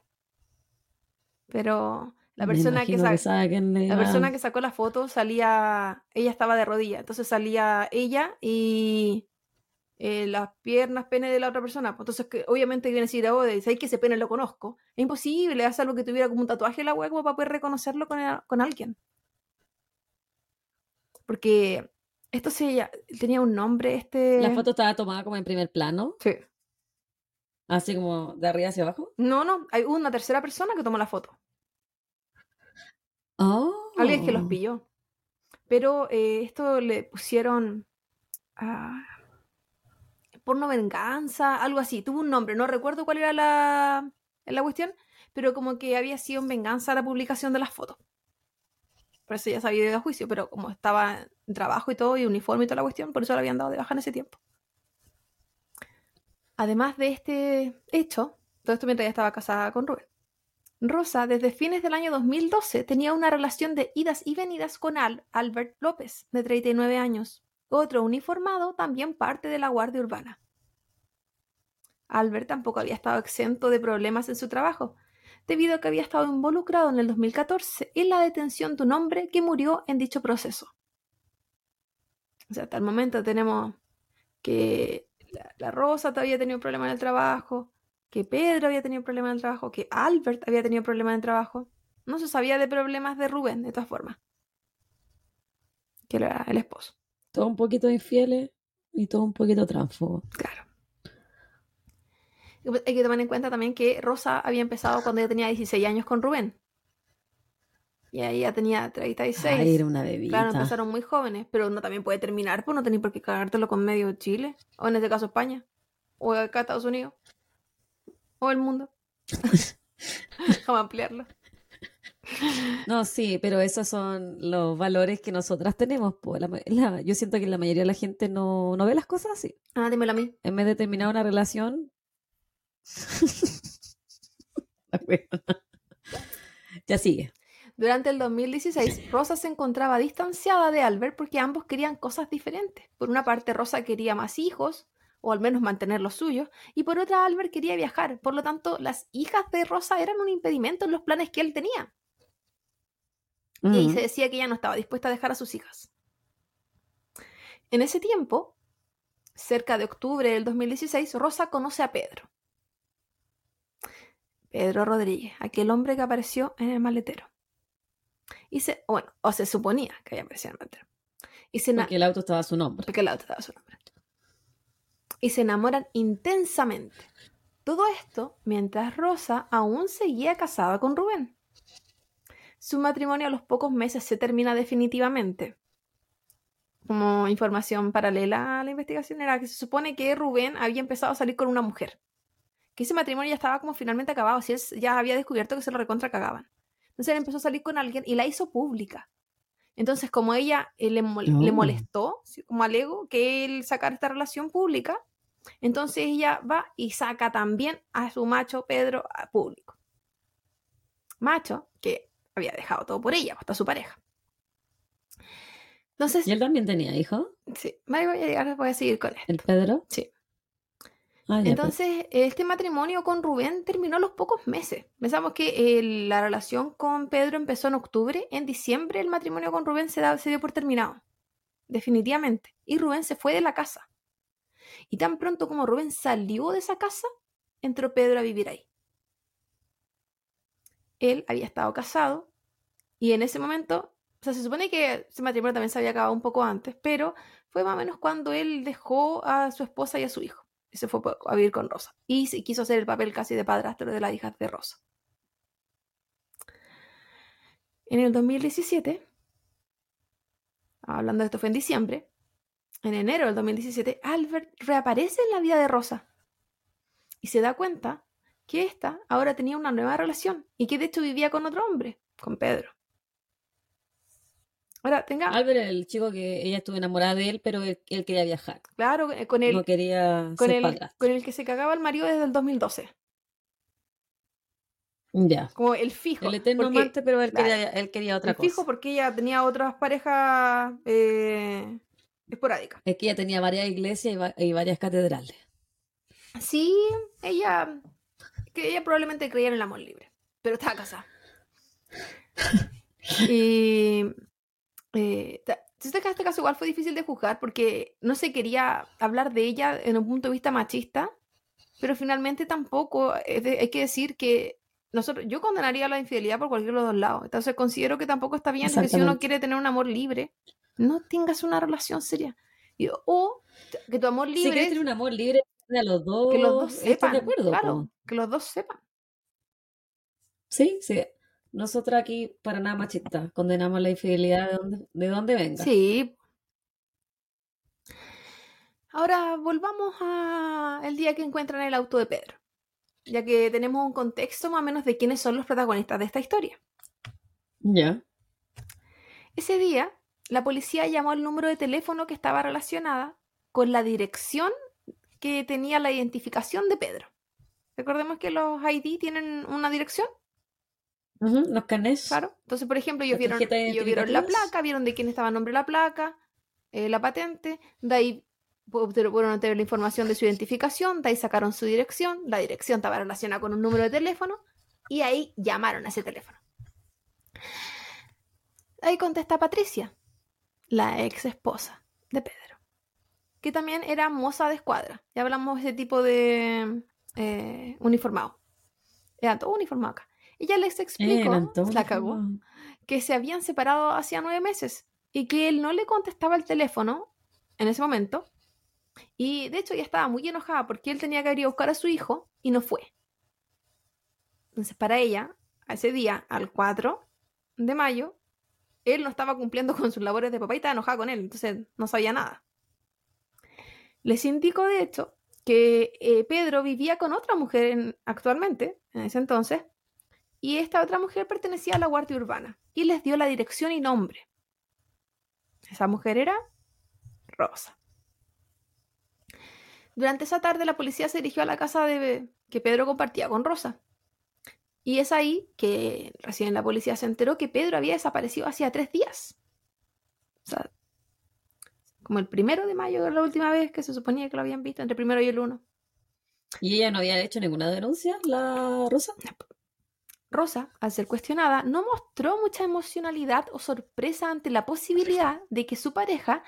Pero la persona que, la persona que sacó la foto salía, ella estaba de rodilla, entonces salía ella y eh, las piernas, pene de la otra persona. Pues, entonces, que, obviamente viene a decir, oh, ¿sabes que ese pene lo conozco? Es imposible hacer algo que tuviera como un tatuaje en la web para poder reconocerlo con, con alguien. Porque esto se tenía un nombre, este... La foto estaba tomada como en primer plano. Sí. Así como de arriba hacia abajo. No, no, hay una tercera persona que tomó la foto. Oh. Alguien que los pilló. Pero eh, esto le pusieron ah, porno venganza, algo así. Tuvo un nombre, no recuerdo cuál era la, la cuestión, pero como que había sido en venganza la publicación de las fotos. Por eso ya se había ido a juicio, pero como estaba en trabajo y todo, y uniforme y toda la cuestión, por eso lo habían dado de baja en ese tiempo. Además de este hecho, todo esto mientras ella estaba casada con Rubén. Rosa, desde fines del año 2012, tenía una relación de idas y venidas con Al Albert López, de 39 años, otro uniformado, también parte de la Guardia Urbana. Albert tampoco había estado exento de problemas en su trabajo, debido a que había estado involucrado en el 2014 en la detención de un hombre que murió en dicho proceso. O sea, hasta el momento tenemos que la, Rosa todavía tenido problemas en el trabajo, que Pedro había tenido problemas en el trabajo, que Albert había tenido problemas en el trabajo. No se sabía de problemas de Rubén, de todas formas. Que era el esposo. Todo un poquito infieles y todo un poquito transfobo. Claro. Pues, hay que tomar en cuenta también que Rosa había empezado cuando ella tenía 16 años con Rubén. Y ahí ya tenía 36. Ay, era una bebita. Claro, empezaron muy jóvenes, pero uno también puede terminar, pues no tenés por qué cagártelo con medio Chile, o en este caso España, o acá Estados Unidos, o el mundo. Vamos a ampliarlo. No, sí, pero esos son los valores que nosotras tenemos. yo siento que la mayoría de la gente no, no ve las cosas así. Ah, dímelo a mí. En vez de terminar una relación. ya sigue. Durante el 2016, Rosa se encontraba distanciada de Albert porque ambos querían cosas diferentes. Por una parte, Rosa quería más hijos, o al menos mantener los suyos, y por otra, Albert quería viajar. Por lo tanto, las hijas de Rosa eran un impedimento en los planes que él tenía. Y se decía que ella no estaba dispuesta a dejar a sus hijas. En ese tiempo, cerca de octubre del 2016, Rosa conoce a Pedro. Pedro Rodríguez, aquel hombre que apareció en el maletero. Y se, bueno, o se suponía que había aparecido en el maletero. Y se porque el auto estaba a su nombre. Porque el auto estaba a su nombre. Y se enamoran intensamente. Todo esto mientras Rosa aún seguía casada con Rubén. Su matrimonio a los pocos meses se termina definitivamente. Como información paralela a la investigación era que se supone que Rubén había empezado a salir con una mujer. Que ese matrimonio ya estaba como finalmente acabado, si él ya había descubierto que se lo recontra cagaban. Entonces él empezó a salir con alguien y la hizo pública. Entonces, como ella eh, le, le, molestó, como alego, que él sacara esta relación pública, entonces ella va y saca también a su macho Pedro a público. Macho que había dejado todo por ella, hasta su pareja. Entonces, ¿Y él también tenía hijo? Sí, voy a llegar, voy a seguir con él. ¿El Pedro? Sí. Ah, pues. Entonces, este matrimonio con Rubén terminó a los pocos meses. Pensamos que eh, la relación con Pedro empezó en octubre. En diciembre el matrimonio con Rubén se, se dio por terminado. Definitivamente. Y Rubén se fue de la casa. Y tan pronto como Rubén salió de esa casa, entró Pedro a vivir ahí. Él había estado casado y en ese momento, o sea, se supone que ese matrimonio también se había acabado un poco antes, pero fue más o menos cuando él dejó a su esposa y a su hijo se fue a vivir con Rosa. Y se quiso hacer el papel casi de padrastro de la hija de Rosa. En el 2017, hablando de esto fue en diciembre, en enero del 2017, Albert reaparece en la vida de Rosa y se da cuenta que ésta ahora tenía una nueva relación y que de hecho vivía con otro hombre, con Pedro. Ahora, tenga. Albert el chico que ella estuvo enamorada de él, pero él, quería viajar. Claro, eh, con él. No quería con, el, con el que se cagaba el marido desde el 2012. Ya. Como el fijo. El eterno amante, pero él, quería, él quería otra el fijo porque ella tenía otras parejas eh, esporádicas. Es que ella tenía varias iglesias y, varias catedrales. Sí, ella. Que ella probablemente creía en el amor libre, pero estaba casada. y eh, este caso igual fue difícil de juzgar porque no se quería hablar de ella en un punto de vista machista, pero finalmente tampoco hay que decir que nosotros, yo condenaría la infidelidad por cualquiera de los dos lados. Entonces considero que tampoco está bien que si uno quiere tener un amor libre, no tengas una relación seria. o que tu amor libre. Si quieres tener un amor libre, a los dos, que los dos sepan, de acuerdo. claro, que los dos sepan. Sí, sí. Nosotros aquí, para nada machista, condenamos la infidelidad de donde, de donde venga. Sí. Ahora volvamos a el día que encuentran el auto de Pedro, ya que tenemos un contexto más o menos de quiénes son los protagonistas de esta historia. Ya. Ese día, la policía llamó al número de teléfono que estaba relacionada con la dirección que tenía la identificación de Pedro. Recordemos que los ID tienen una dirección, Los canés. claro. Entonces, por ejemplo, ellos vieron, ellos vieron la placa, vieron de quién estaba el nombre de la placa, eh, la patente, de ahí pudieron obtener la información de su identificación, de ahí sacaron su dirección, la dirección estaba relacionada con un número de teléfono y ahí llamaron a ese teléfono. Ahí contesta Patricia, la ex esposa de Pedro, que también era moza de escuadra. Ya hablamos de ese tipo de eh, uniformado. Eran todos uniformados acá. Ella les explicó, Eran todos la cagó, que se habían separado hacía nueve meses y que él no le contestaba el teléfono en ese momento. Y de hecho ella estaba muy enojada porque él tenía que ir a buscar a su hijo y no fue. Entonces para ella, a ese día, al 4 de mayo, él no estaba cumpliendo con sus labores de papá y estaba enojada con él, entonces no sabía nada. Les indicó de hecho que eh, Pedro vivía con otra mujer en- actualmente, en ese entonces, y esta otra mujer pertenecía a la Guardia Urbana y les dio la dirección y nombre. Esa mujer era Rosa. Durante esa tarde la policía se dirigió a la casa de que Pedro compartía con Rosa. Y es ahí que recién la policía se enteró que Pedro había desaparecido hacía tres días. O sea, como el primero de mayo era la última vez que se suponía que lo habían visto, entre el primero y el uno. ¿Y ella no había hecho ninguna denuncia, la Rosa? Rosa, al ser cuestionada, no mostró mucha emocionalidad o sorpresa ante la posibilidad de que su pareja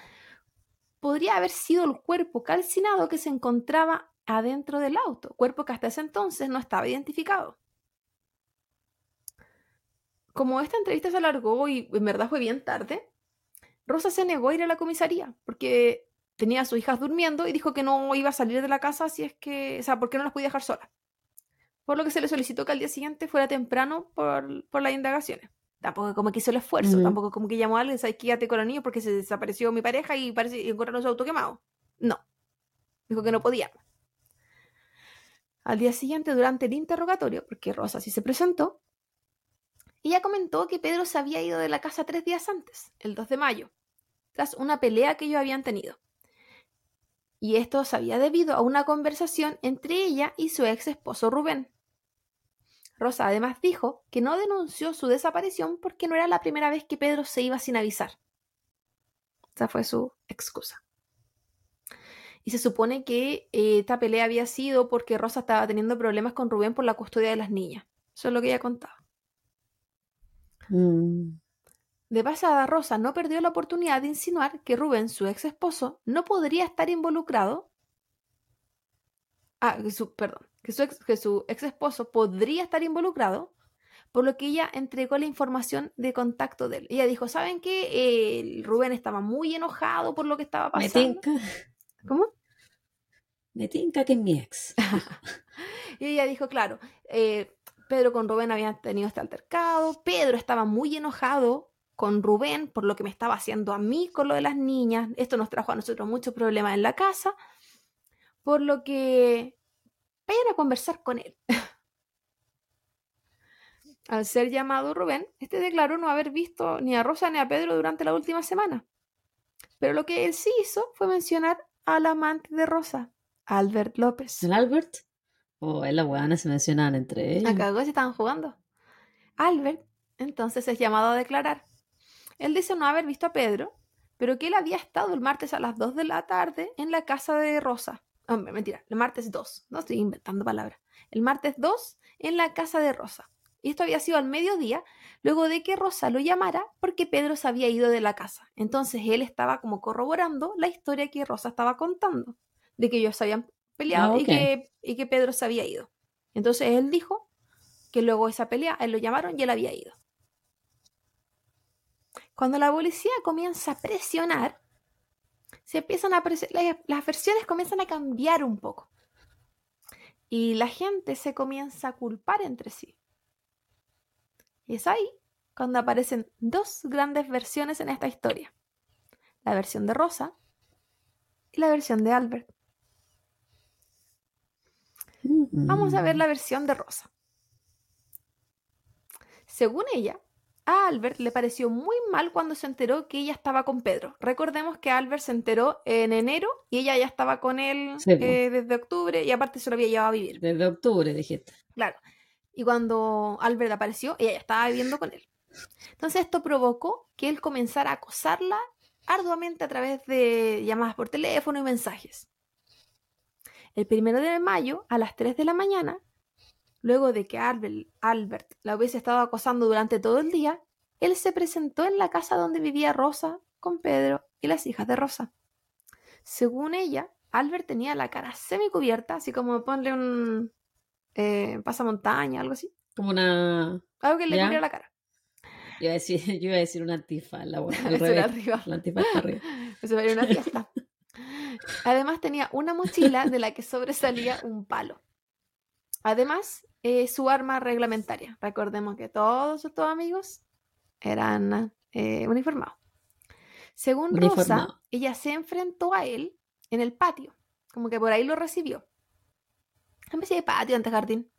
podría haber sido el cuerpo calcinado que se encontraba adentro del auto, cuerpo que hasta ese entonces no estaba identificado. Como esta entrevista se alargó y en verdad fue bien tarde, Rosa se negó a ir a la comisaría porque tenía a sus hijas durmiendo y dijo que no iba a salir de la casa si es que, o sea, porque no las podía dejar solas por lo que se le solicitó que al día siguiente fuera temprano por, por las indagaciones. Tampoco como que hizo el esfuerzo, Ujú. tampoco como que llamó a alguien, ¿sabes? Quédate con los niños porque se desapareció mi pareja y parece y encontraron su auto quemado. No. Dijo que no podía. Al día siguiente, durante el interrogatorio, porque Rosa sí se presentó, ella comentó que Pedro se había ido de la casa tres días antes, el 2 de mayo, una pelea que ellos habían tenido. Y esto se había debido a una conversación entre ella y su ex esposo Rubén. Rosa además dijo que no denunció su desaparición porque no era la primera vez que Pedro se iba sin avisar. Esa fue su excusa. Y se supone que eh, esta pelea había sido porque Rosa estaba teniendo problemas con Rubén por la custodia de las niñas. Eso es lo que ella contaba. Mm. De pasada, Rosa no perdió la oportunidad de insinuar que Rubén, su ex esposo, no podría estar involucrado. Ah, que su, perdón, que su, ex, que su ex esposo podría estar involucrado, por lo que ella entregó la información de contacto de él. Ella dijo: ¿Saben qué? El Rubén estaba muy enojado por lo que estaba Me pasando. tinca, ¿Cómo? me tinca que es mi ex. Y ella dijo, claro, eh, Pedro con Rubén habían tenido este altercado, Pedro estaba muy enojado con Rubén por lo que me estaba haciendo a mí con lo de las niñas, esto nos trajo a nosotros muchos problemas en la casa, por lo que vayan a conversar con él. Al ser llamado Rubén, este declaró no haber visto ni a Rosa ni a Pedro durante la última semana. Pero lo que él sí hizo fue mencionar al amante de Rosa, Albert López. ¿El Albert? Oh, es la buena, se mencionan entre ellos. Acá se estaban jugando. Albert entonces es llamado a declarar. Él dice no haber visto a Pedro, pero que él había estado el martes a las 2 de la tarde en la casa de Rosa. Oh, mentira, el martes 2, no estoy inventando palabras. El martes 2 en la casa de Rosa. Y esto había sido al mediodía, luego de que Rosa lo llamara porque Pedro se había ido de la casa. Entonces él estaba como corroborando la historia que Rosa estaba contando, de que ellos se habían peleado Ah, y, que, y que Pedro se había ido. Entonces él dijo que luego de esa pelea, él lo llamaron y él había ido. Cuando la policía comienza a presionar, se empiezan a las versiones comienzan a cambiar un poco. Y la gente se comienza a culpar entre sí. Y es ahí cuando aparecen dos grandes versiones en esta historia. La versión de Rosa y la versión de Albert. Vamos a ver la versión de Rosa. Según ella, a Albert le pareció muy mal cuando se enteró que ella estaba con Pedro. Recordemos que Albert se enteró en enero y ella ya estaba con él eh, desde octubre y aparte se lo había llevado a vivir. Desde octubre, dijiste. Claro. Y cuando Albert apareció, ella ya estaba viviendo con él. Entonces esto provocó que él comenzara a acosarla arduamente a través de llamadas por teléfono y mensajes. El primero de mayo, a las 3 de la mañana, luego de que Albert la hubiese estado acosando durante todo el día, él se presentó en la casa donde vivía Rosa con Pedro y las hijas de Rosa. Según ella, Albert tenía la cara semicubierta, así como ponle un eh, pasamontaña, algo así. Como una... Algo que le cubriera la cara. Yo iba a decir, yo iba a decir una antifa, la al revés. Arriba. La antifa está arriba. Eso era una fiesta. Además tenía una mochila de la que sobresalía un palo. Además, eh, su arma reglamentaria. Recordemos que todos estos amigos eran eh, uniformados. Según Rosa, ella se enfrentó a él en el patio, como que por ahí lo recibió. Empecé de patio ante jardín.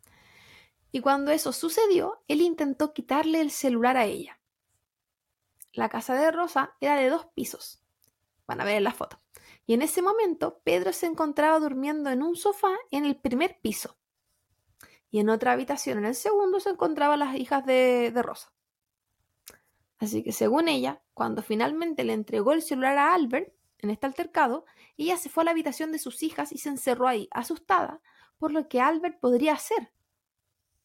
Y cuando eso sucedió, él intentó quitarle el celular a ella. La casa de Rosa era de dos pisos. Van a ver en la foto. Y en ese momento, Pedro se encontraba durmiendo en un sofá en el primer piso. Y en otra habitación, en el segundo, se encontraban las hijas de, de Rosa. Así que según ella, cuando finalmente le entregó el celular a Albert, en este altercado, ella se fue a la habitación de sus hijas y se encerró ahí, asustada por lo que Albert podría hacer,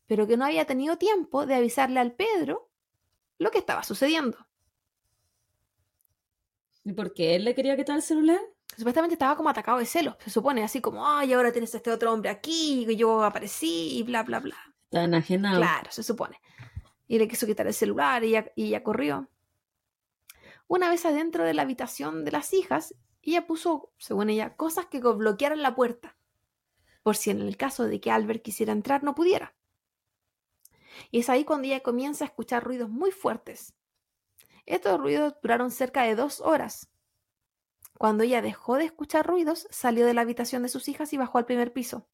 pero que no había tenido tiempo de avisarle al Pedro lo que estaba sucediendo. ¿Y por qué él le quería quitar el celular? Supuestamente estaba como atacado de celos, se supone, así como, ay, ahora tienes a este otro hombre aquí, y yo aparecí, y bla, bla, bla. Está enajenado. Claro, se supone. Y le quiso quitar el celular y ya, y ya corrió. Una vez adentro de la habitación de las hijas, ella puso, según ella, cosas que bloquearan la puerta, por si en el caso de que Albert quisiera entrar no pudiera. Y es ahí cuando ella comienza a escuchar ruidos muy fuertes. Estos ruidos duraron cerca de dos horas. Cuando ella dejó de escuchar ruidos, salió de la habitación de sus hijas y bajó al primer piso.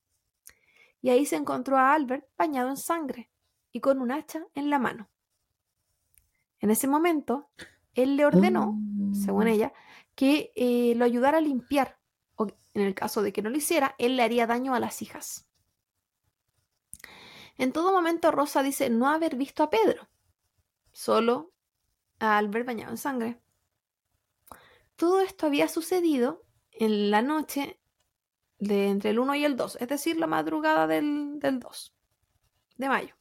Y ahí se encontró a Albert bañado en sangre y con un hacha en la mano. En ese momento, él le ordenó, según mm. ella, que eh, lo ayudara a limpiar, o en el caso de que no lo hiciera, él le haría daño a las hijas. En todo momento Rosa dice no haber visto a Pedro, solo a Albert bañado en sangre. Todo esto había sucedido en la noche de entre el 1 y el 2, es decir, la madrugada del, del 2 de mayo.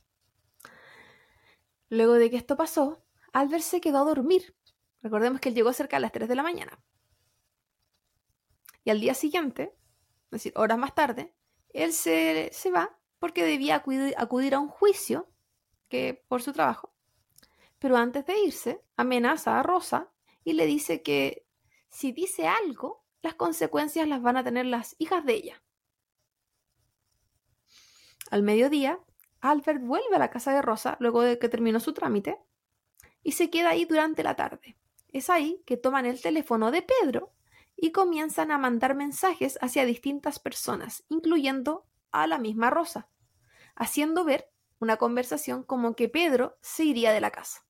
Luego de que esto pasó, Albert se quedó a dormir. Recordemos que él llegó cerca de las 3 de la mañana. Y al día siguiente, es decir, horas más tarde, él se, se va porque debía acudir, a un juicio que, por su trabajo. Pero antes de irse, amenaza a Rosa y le dice que si dice algo, las consecuencias las van a tener las hijas de ella. Al mediodía, Albert vuelve a la casa de Rosa luego de que terminó su trámite y se queda ahí durante la tarde. Es ahí que toman el teléfono de Pedro y comienzan a mandar mensajes hacia distintas personas, incluyendo a la misma Rosa, haciendo ver una conversación como que Pedro se iría de la casa.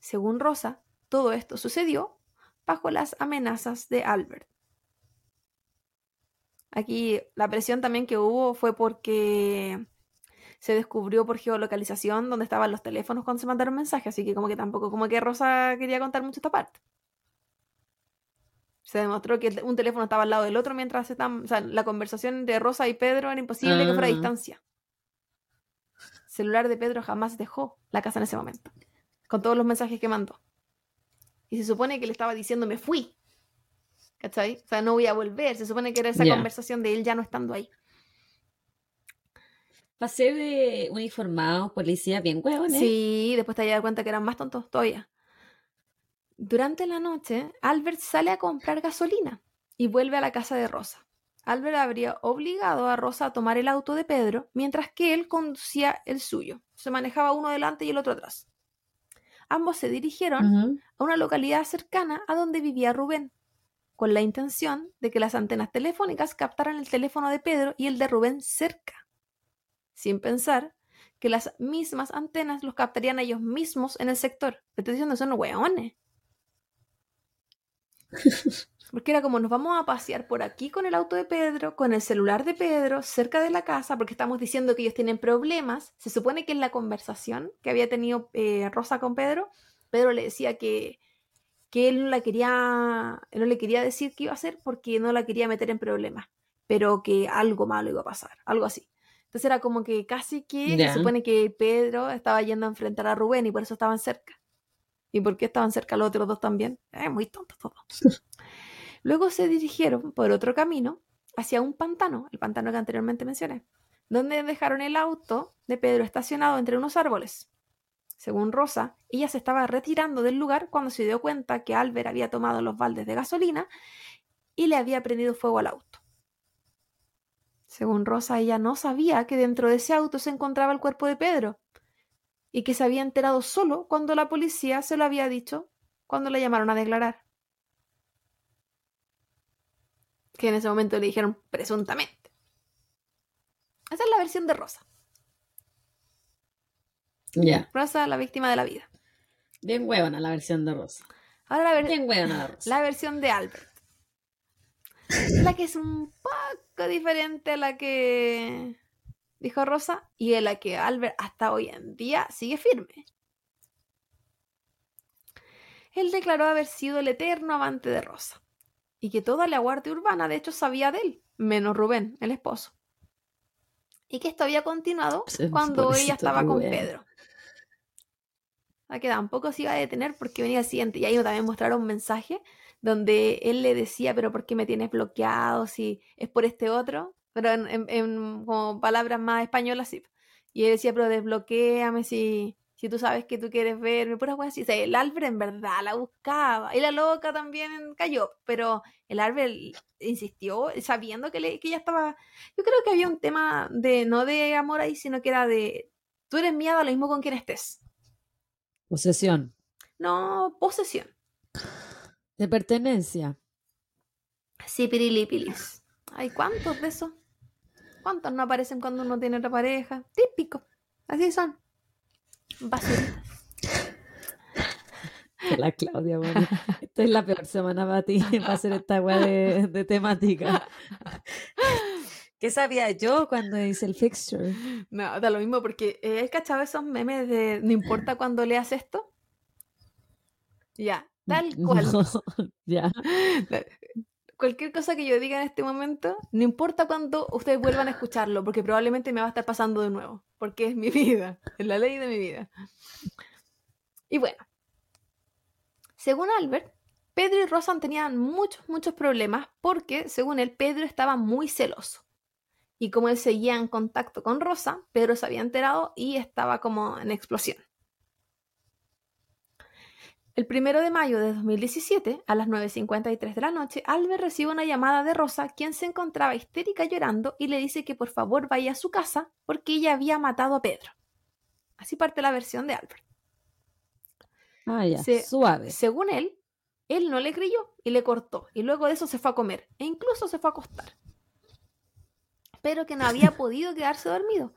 Según Rosa, todo esto sucedió bajo las amenazas de Albert. Aquí la presión también que hubo fue porque se descubrió por geolocalización dónde estaban los teléfonos cuando se mandaron mensajes, así que como que tampoco, como que Rosa quería contar mucho esta parte se demostró que un teléfono estaba al lado del otro mientras estaban, o sea, la conversación de Rosa y Pedro era imposible que fuera a ah. distancia. El celular de Pedro jamás dejó la casa en ese momento, con todos los mensajes que mandó. Y se supone que le estaba diciendo, me fui. ¿Cachai? O sea, no voy a volver. Se supone que era esa conversación de él ya no estando ahí. Pasé de uniformado, policía, bien huevones. Sí, después te das cuenta que eran más tontos todavía. Durante la noche, Albert sale a comprar gasolina y vuelve a la casa de Rosa. Albert habría obligado a Rosa a tomar el auto de Pedro mientras que él conducía el suyo. Se manejaba uno delante y el otro atrás. Ambos se dirigieron a una localidad cercana a donde vivía Rubén, con la intención de que las antenas telefónicas captaran el teléfono de Pedro y el de Rubén cerca, sin pensar que las mismas antenas los captarían a ellos mismos en el sector. estoy diciendo, son hueones. Porque era como nos vamos a pasear por aquí con el auto de Pedro, con el celular de Pedro, cerca de la casa, porque estamos diciendo que ellos tienen problemas. Se supone que en la conversación que había tenido eh, Rosa con Pedro, Pedro le decía que, que él no la quería, no le quería decir qué iba a hacer porque no la quería meter en problemas, pero que algo malo iba a pasar, algo así. Entonces era como que casi que se supone que Pedro estaba yendo a enfrentar a Rubén y por eso estaban cerca. ¿Y por qué estaban cerca los otros dos también? Es muy tonto todo. Luego se dirigieron por otro camino hacia un pantano, el pantano que anteriormente mencioné, donde dejaron el auto de Pedro estacionado entre unos árboles. Según Rosa, ella se estaba retirando del lugar cuando se dio cuenta que Albert había tomado los baldes de gasolina y le había prendido fuego al auto. Según Rosa, ella no sabía que dentro de ese auto se encontraba el cuerpo de Pedro y que se había enterado solo cuando la policía se lo había dicho cuando le llamaron a declarar que en ese momento le dijeron presuntamente. Esa es la versión de Rosa. Ya. Rosa, la víctima de la vida. Bien huevona la versión de Rosa. Ahora la, Bien huevona Rosa. la versión de Albert. la que es un poco diferente a la que dijo Rosa y en la que Albert hasta hoy en día sigue firme. Él declaró haber sido el eterno amante de Rosa y que toda la guardia urbana de hecho sabía de él, menos Rubén, el esposo. Y que esto había continuado cuando ella estaba con Pedro. A que tampoco se iba a detener porque venía el siguiente. Y ahí también mostraron un mensaje donde él le decía, pero ¿por qué me tienes bloqueado? Si es por este otro. Pero en, como palabras más españolas, sí. Y él decía, pero desbloqueame si, si tú sabes que tú quieres verme, puras cosas así. O sea, el Albert en verdad la buscaba. Y la loca también cayó. Pero el Albert insistió, sabiendo que, le, que ella estaba. Yo creo que había un tema de no de amor ahí, sino que era de. Tú eres mía, lo mismo con quien estés. Posesión. No, posesión. De pertenencia. Sí, pirilipilis. Ay, ¿cuántos de esos? ¿Cuántos no aparecen cuando uno tiene otra pareja? Típico. Así son. Basuritas. La Claudia, bueno. Esta es la peor semana para ti, para hacer esta weá de, temática. ¿Qué sabía yo cuando hice el fixture? No, da lo mismo, porque he cachado esos memes de no importa cuando leas esto. Ya, tal cual. ya. Cualquier cosa que yo diga en este momento, no importa cuándo ustedes vuelvan a escucharlo, porque probablemente me va a estar pasando de nuevo, porque es mi vida, es la ley de mi vida. Y bueno, según Albert, Pedro y Rosan tenían muchos, muchos problemas porque, según él, Pedro estaba muy celoso. Y como él seguía en contacto con Rosa, Pedro se había enterado y estaba como en explosión. El primero de mayo de 2017, a las 9.53 de la noche, Albert recibe una llamada de Rosa, quien se encontraba histérica llorando y le dice que por favor vaya a su casa porque ella había matado a Pedro. Así parte la versión de Albert. Ah, ya, suave. Según él, él no le creyó y le cortó. Y luego de eso se fue a comer e incluso se fue a acostar. Pero que no había podido quedarse dormido.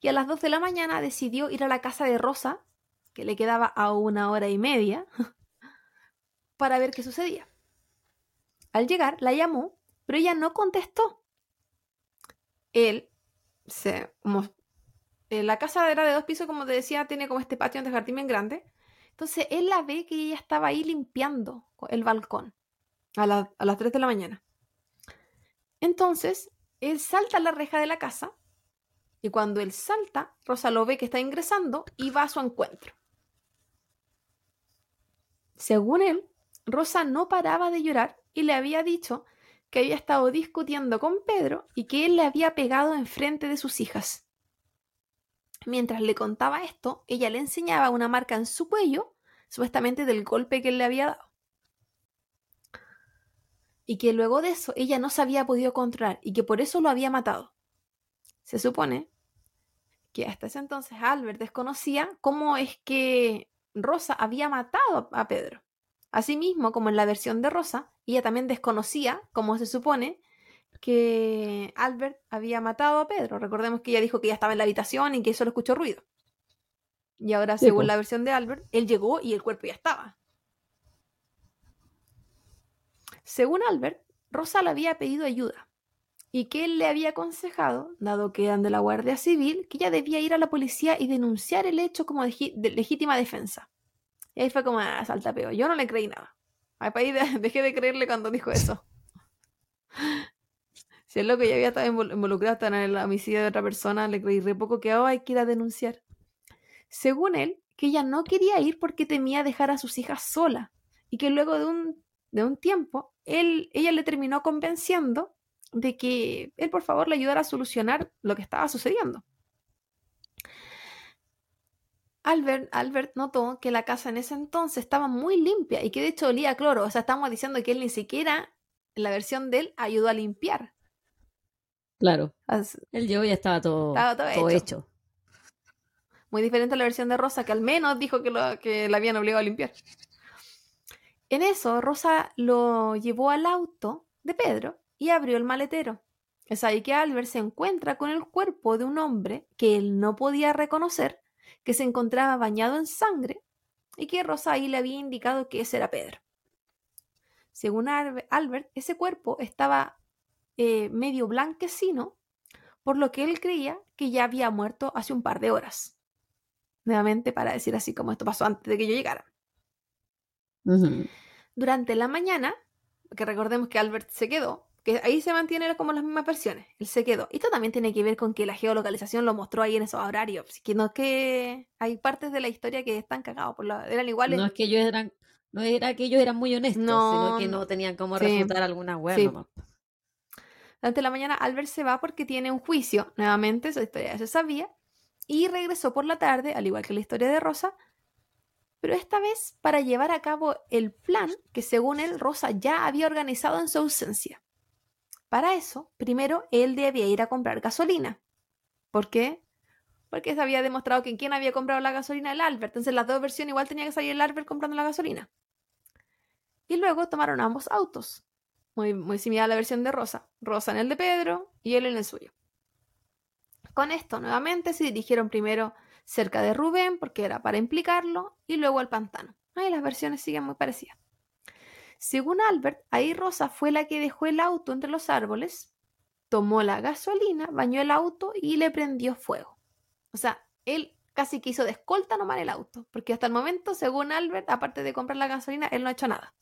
Y a las 2 de la mañana decidió ir a la casa de Rosa, que le quedaba a una hora y media, para ver qué sucedía. Al llegar, la llamó, pero ella no contestó. Él se. Eh, la casa era de dos pisos, como te decía, tiene como este patio de jardín bien grande. Entonces él la ve que ella estaba ahí limpiando el balcón a, las 3 de la mañana. Entonces él salta a la reja de la casa y cuando él salta, Rosa lo ve que está ingresando y va a su encuentro. Según él, Rosa no paraba de llorar y le había dicho que había estado discutiendo con Pedro y que él le había pegado enfrente de sus hijas. Mientras le contaba esto, ella le enseñaba una marca en su cuello, supuestamente del golpe que él le había dado. y que luego de eso ella no se había podido controlar y que por eso lo había matado. Se supone que hasta ese entonces Albert desconocía cómo es que Rosa había matado a Pedro. Asimismo, como en la versión de Rosa, ella también desconocía, como se supone, que Albert había matado a Pedro. Recordemos que ella dijo que ella estaba en la habitación y que solo escuchó ruido. Y ahora, según la versión de Albert, él llegó y el cuerpo ya estaba. Según Albert, Rosa le había pedido ayuda y que él le había aconsejado, dado que eran de la Guardia Civil, que ella debía ir a la policía y denunciar el hecho como de, legítima defensa. Y ahí fue como, ah, saltapeo. Yo no le creí nada. Ahí dejé de creerle cuando dijo eso. Si es lo que ya había estado involucrado en el homicidio de otra persona, le creí re poco que oh, hay que a denunciar. Según él, que ella no quería ir porque temía dejar a sus hijas sola y que luego de un, de un tiempo él, ella le terminó convenciendo de que él por favor le ayudara a solucionar lo que estaba sucediendo. Albert, Albert notó que la casa en ese entonces estaba muy limpia y que de hecho olía a cloro. O sea, estamos diciendo que él ni siquiera, en la versión de él, ayudó a limpiar. Claro. el yo ya estaba todo, todo, hecho. Muy diferente a la versión de Rosa, que al menos dijo que, lo, que la habían obligado a limpiar. En eso, Rosa lo llevó al auto de Pedro y abrió el maletero. Es ahí que Albert se encuentra con el cuerpo de un hombre que él no podía reconocer, que se encontraba bañado en sangre y que Rosa ahí le había indicado que ese era Pedro. Según Albert, ese cuerpo estaba eh, medio blanquecino, por lo que él creía que ya había muerto hace un par de horas. Nuevamente para decir así como esto pasó antes de que yo llegara. Durante la mañana, que recordemos que Albert se quedó, que ahí se mantienen como las mismas versiones, él se quedó. Esto también tiene que ver con que la geolocalización lo mostró ahí en esos horarios, que no es que hay partes de la historia que están cagados, por eran iguales. No es que ellos eran, no era que ellos eran muy honestos, sino que no tenían como refutar alguna web durante la mañana, Albert se va porque tiene un juicio. Nuevamente, esa historia ya se sabía. Y regresó por la tarde, al igual que la historia de Rosa, pero esta vez para llevar a cabo el plan que según él Rosa ya había organizado en su ausencia. Para eso, primero él debía ir a comprar gasolina. ¿Por qué? Porque se había demostrado que quien había comprado la gasolina el Albert. Entonces las dos versiones igual tenía que salir el Albert comprando la gasolina. Y luego tomaron ambos autos muy, similar a la versión de Rosa. Rosa en el de Pedro y él en el suyo. Con esto, nuevamente, se dirigieron primero cerca de Rubén, porque era para implicarlo, y luego al pantano. Ahí las versiones siguen muy parecidas. Según Albert, ahí Rosa fue la que dejó el auto entre los árboles, tomó la gasolina, bañó el auto y le prendió fuego. O sea, él casi quiso de escolta nomás el auto, porque hasta el momento, según Albert, aparte de comprar la gasolina, él no ha hecho nada.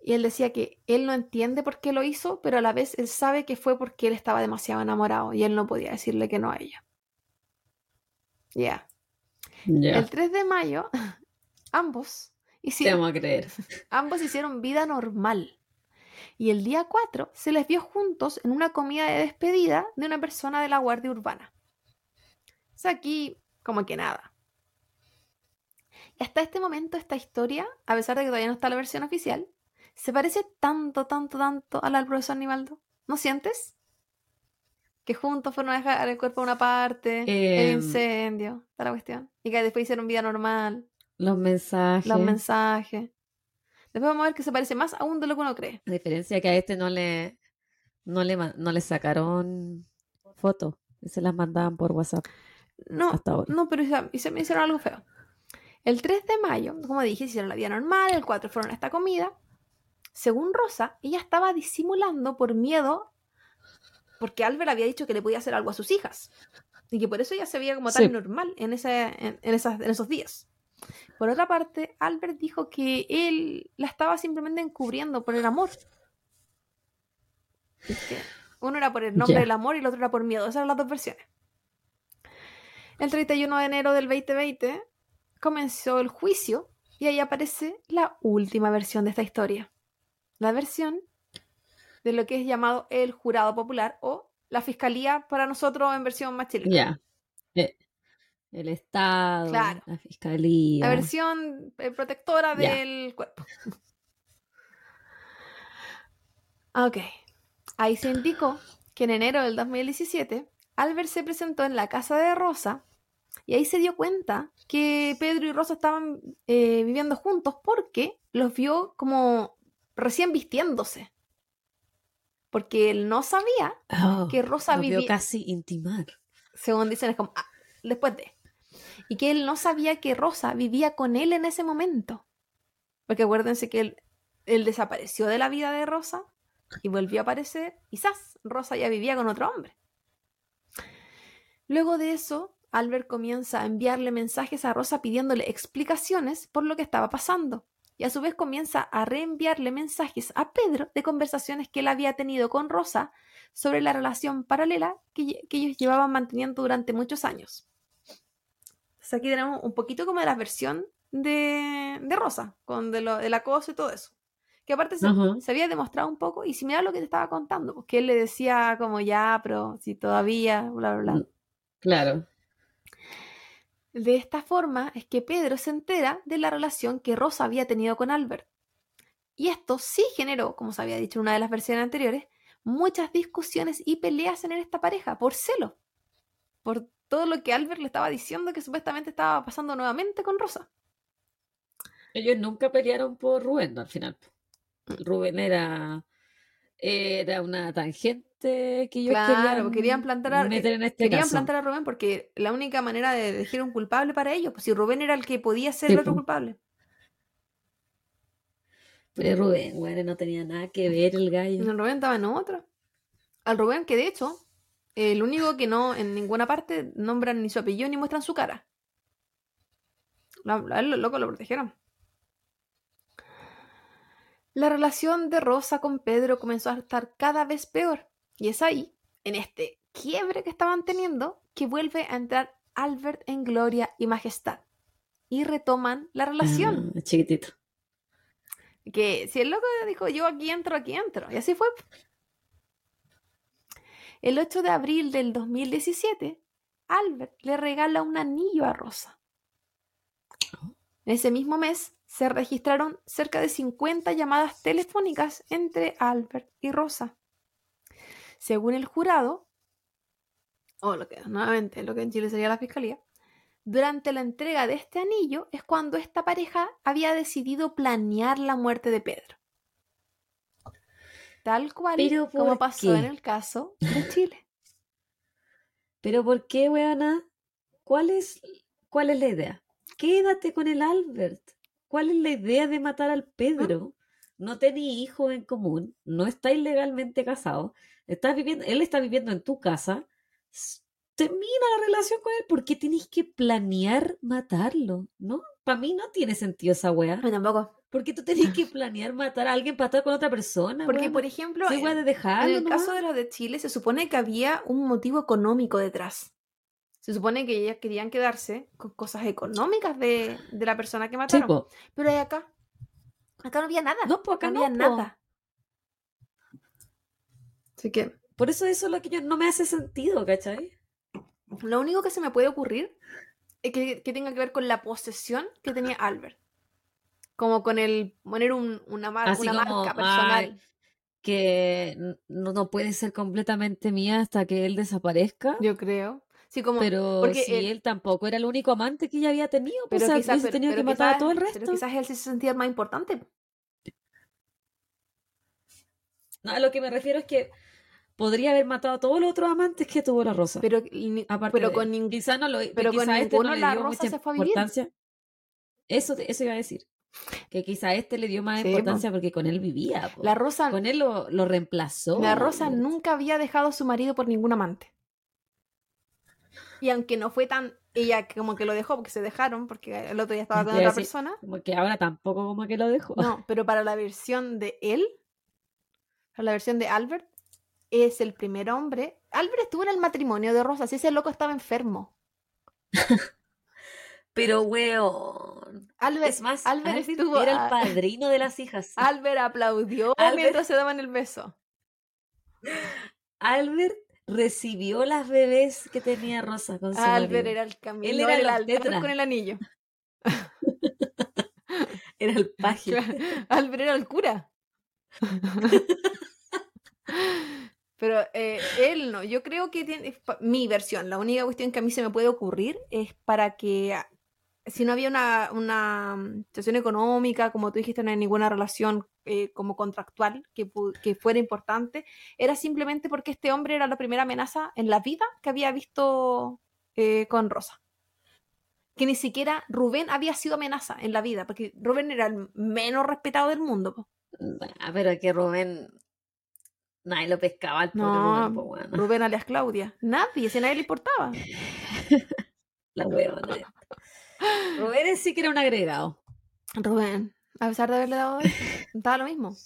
Y él decía que él no entiende por qué lo hizo, pero a la vez él sabe que fue porque él estaba demasiado enamorado y él no podía decirle que no a ella. Ya. El 3 de mayo, ambos hicieron, creer. ambos hicieron vida normal. Y el día 4 se les vio juntos en una comida de despedida de una persona de la Guardia Urbana. O sea, aquí como que nada. Y hasta este momento esta historia, a pesar de que todavía no está la versión oficial, se parece tanto, tanto, tanto a la del profesor Nivaldo. ¿No sientes? Que juntos fueron a dejar el cuerpo a una parte, el em, incendio, toda la cuestión. Y que después hicieron vida normal. Los mensajes. Los mensajes. Después vamos a ver que se parece más aún de lo que uno cree. A diferencia que a este no le, no le, no le sacaron fotos. Se las mandaban por WhatsApp. No, no, pero se me hicieron algo feo. El 3 de mayo, como dije, hicieron la vida normal. El 4 fueron a esta comida. Según Rosa, ella estaba disimulando por miedo porque Albert había dicho que le podía hacer algo a sus hijas y que por eso ella se veía como tan normal en, ese, en, esos días. Por otra parte, Albert dijo que él la estaba simplemente encubriendo por el amor. Uno era por el nombre del amor y el otro era por miedo. Esas eran las dos versiones. El 31 de enero del 2020 comenzó el juicio y ahí aparece la última versión de esta historia la versión de lo que es llamado el jurado popular o la fiscalía para nosotros en versión más chilena. Ya. Eh, el Estado, la fiscalía. La versión eh, protectora del cuerpo. Ok. Ahí se indicó que en enero del 2017 Albert se presentó en la casa de Rosa y ahí se dio cuenta que Pedro y Rosa estaban eh, viviendo juntos porque los vio como recién vistiéndose. Porque él no sabía Oh, que Rosa vivía. casi intimar. Según dicen, es como. ah, después de. Y que él no sabía que Rosa vivía con él en ese momento. Porque acuérdense que él, desapareció de la vida de Rosa y volvió a aparecer. Quizás Rosa ya vivía con otro hombre. Luego de eso, Albert comienza a enviarle mensajes a Rosa pidiéndole explicaciones por lo que estaba pasando. Y a su vez comienza a reenviarle mensajes a Pedro de conversaciones que él había tenido con Rosa sobre la relación paralela que ellos llevaban manteniendo durante muchos años. Entonces aquí tenemos un poquito como de la versión de, de Rosa, con de lo, del acoso y todo eso. Que aparte se, había demostrado un poco, y similar a lo que te estaba contando, porque él le decía como ya, pero si todavía, bla, bla, bla. Mm. Claro. De esta forma es que Pedro se entera de la relación que Rosa había tenido con Albert. Y esto sí generó, como se había dicho en una de las versiones anteriores, muchas discusiones y peleas en esta pareja por celo. Por todo lo que Albert le estaba diciendo que supuestamente estaba pasando nuevamente con Rosa. Ellos nunca pelearon por Rubén, ¿no? al final. Rubén era, era una tangente que ellos claro, querían, querían plantar a, meter en este querían caso. plantar a Rubén porque la única manera de elegir un culpable para ellos, pues si Rubén era el que podía ser Sí, el otro culpable. Pero Rubén, bueno, no tenía nada que ver el gallo. El Rubén estaba en otra. Al Rubén, que de hecho, el único que no en ninguna parte nombran ni su apellido ni muestran su cara. A él, los locos lo protegieron. La relación de Rosa con Pedro comenzó a estar cada vez peor. Y es ahí, en este quiebre que estaban teniendo, que vuelve a entrar Albert en gloria y majestad. Y retoman la relación. Ah, chiquitito. Que si el loco dijo, yo aquí entro, aquí entro. Y así fue. El 8 de abril del 2017, Albert le regala un anillo a Rosa. En ese mismo mes se registraron cerca de 50 llamadas telefónicas entre Albert y Rosa. Según el jurado, o lo que nuevamente lo que en Chile sería la fiscalía, durante la entrega de este anillo es cuando esta pareja había decidido planear la muerte de Pedro. Tal cual ¿Pero como pasó en el caso de Chile. Pero ¿por qué, weona? ¿Cuál es, cuál es la idea? Quédate con el Albert. ¿Cuál es la idea de matar al Pedro? No tenéis hijos en común, no estáis legalmente casados, estás viviendo, él está viviendo en tu casa. Termina la relación con él. ¿Por qué tenéis que planear matarlo? ¿No? Para mí no tiene sentido esa weá. No, tampoco. ¿Por qué tú tenés que planear matar a alguien para estar con otra persona? Porque, por ejemplo, en, de en el nomás. caso de los de Chile se supone que había un motivo económico detrás. Se supone que ellas querían quedarse con cosas económicas de, de la persona que mataron. po. Pero hay acá, acá no había nada. No, pues acá no no, había po. nada. Así que Por eso eso es lo que yo no me hace sentido, ¿cachai? Lo único que se me puede ocurrir es que, que tenga que ver con la posesión que tenía Albert. Como con el poner un- una, mar- Así una como, marca personal. ay, que no, no puede ser completamente mía hasta que él desaparezca. Yo creo. Sí, como. Pero porque si él- él tampoco era el único amante que ella había tenido, pues pero o sea, quizás, pero- tenido pero que matar a quizás- todo el pero resto. quizás él se sentía más importante. No, a lo que me refiero es que podría haber matado a todos los otros amantes que tuvo la Rosa. Pero, Aparte pero con. Quizá no lo, pero quizá con este ninguno no le la Rosa mucha se fue a vivir. Eso, eso iba a decir. Que quizá este le dio más Sí, po. importancia porque con él vivía. po. La Rosa, Con él lo, lo reemplazó. la Rosa nunca había dejado a su marido por ningún amante. Y aunque no fue tan. Ella como que lo dejó porque se dejaron, porque el otro ya estaba con otra decir, persona. Como que ahora tampoco como que lo dejó. No, pero para la versión de él, para la versión de Albert, es el primer hombre. Albert estuvo en el matrimonio de Rosa, si ese loco estaba enfermo. Pero, weón. Albert, Es más, Albert Albert estuvo era el padrino de las hijas. Albert aplaudió Albert- mientras se daban el beso. Albert recibió las bebés que tenía Rosa con su Albert marido. era el camino, Él era el el con el anillo. Era el paje. Albert era el cura. pero eh, él no. Yo creo que tiene mi versión. La única cuestión que a mí se me puede ocurrir es para que si no había una, una situación económica, como tú dijiste, no hay ninguna relación eh, como contractual que, que, fuera importante, era simplemente porque este hombre era la primera amenaza en la vida que había visto eh, con Rosa. Que ni siquiera Rubén había sido amenaza en la vida, porque Rubén era el menos respetado del mundo. pero que Rubén nadie lo pescaba al no, Rubén, Rubén alias Claudia. Nadie, si nadie le importaba. la hueva. Rubén sí que era un agregado. Rubén, a pesar de haberle dado estaba lo mismo.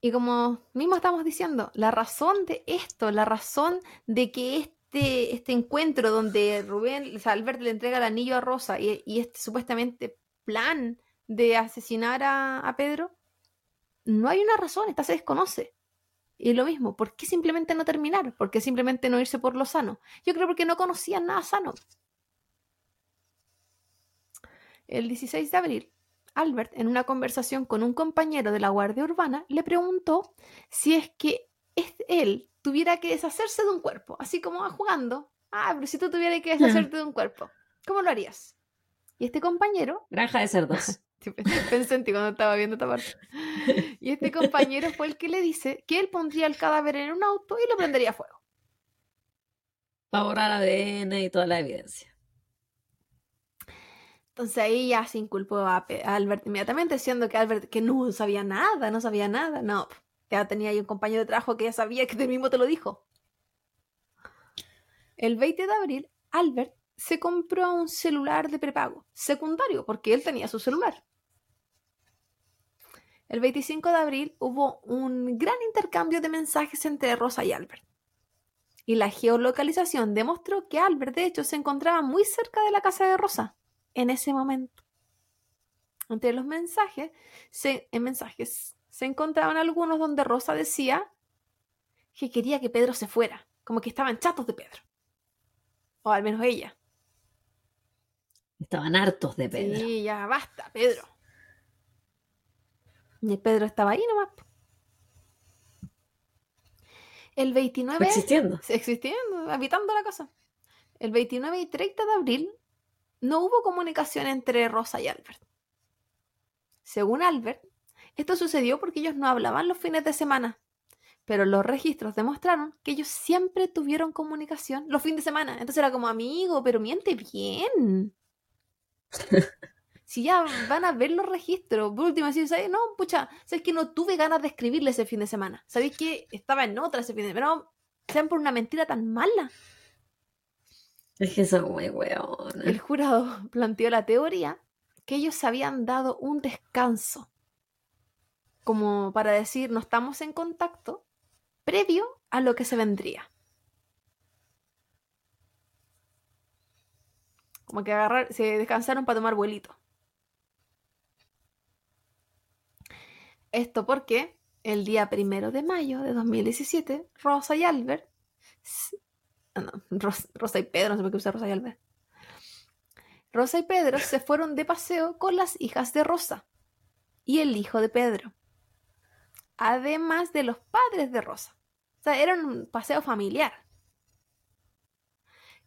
Y como mismo estamos diciendo, la razón de esto, la razón de que este, este encuentro donde Rubén, o sea, Albert le entrega el anillo a Rosa y, este supuestamente plan de asesinar a, a, Pedro, no hay una razón, esta se desconoce. Y lo mismo, ¿por qué simplemente no terminar? ¿Por qué simplemente no irse por lo sano? Yo creo porque no conocían nada sano. El 16 de abril, Albert, en una conversación con un compañero de la Guardia Urbana, le preguntó si es que él tuviera que deshacerse de un cuerpo, así como jugando. Ah, pero si tú tuvieras que deshacerte de un cuerpo, ¿cómo lo harías? Y este compañero... Granja de cerdos. Pensé en ti cuando estaba viendo esta parte. Y este compañero fue el que le dice que él pondría el cadáver en un auto y lo prendería a fuego. Para borrar ADN y toda la evidencia. Entonces ahí ya se inculpó a, Albert inmediatamente, diciendo que Albert que no sabía nada, no sabía nada. No, ya tenía ahí un compañero de trabajo que ya sabía que él mismo te lo dijo. El 20 de abril, Albert se compró un celular de prepago, secundario, porque él tenía su celular. El 25 de abril hubo un gran intercambio de mensajes entre Rosa y Albert. Y la geolocalización demostró que Albert, de hecho, se encontraba muy cerca de la casa de Rosa en ese momento. Entre los mensajes, se, en mensajes se encontraban algunos donde Rosa decía que quería que Pedro se fuera, como que estaban chatos de Pedro. O al menos ella. Estaban hartos de Pedro. Sí, ya basta, Pedro. Y Pedro estaba ahí nomás. El 29. Existiendo. Existiendo, habitando la casa. El 29 y 30 de abril no hubo comunicación entre Rosa y Albert. Según Albert, esto sucedió porque ellos no hablaban los fines de semana, pero los registros demostraron que ellos siempre tuvieron comunicación los fines de semana. Entonces era como amigo, pero miente bien. si ya van a ver los registros, por último, ¿sabes? No, pucha, ¿sabes que no tuve ganas de escribirle ese fin de semana? ¿Sabéis que estaba en otra ese fin de semana? Pero sean por una mentira tan mala. Es que muy. El jurado planteó la teoría que ellos habían dado un descanso, como para decir, no estamos en contacto, previo a lo que se vendría. Como que agarrar, se descansaron para tomar vuelito. Esto porque el día primero de mayo de 2017, Rosa y Albert Ah, Rosa y Pedro, no sé por qué usa Rosa y Albert. Rosa y Pedro se fueron de paseo con las hijas de Rosa y el hijo de Pedro, además de los padres de Rosa. O sea, era un paseo familiar.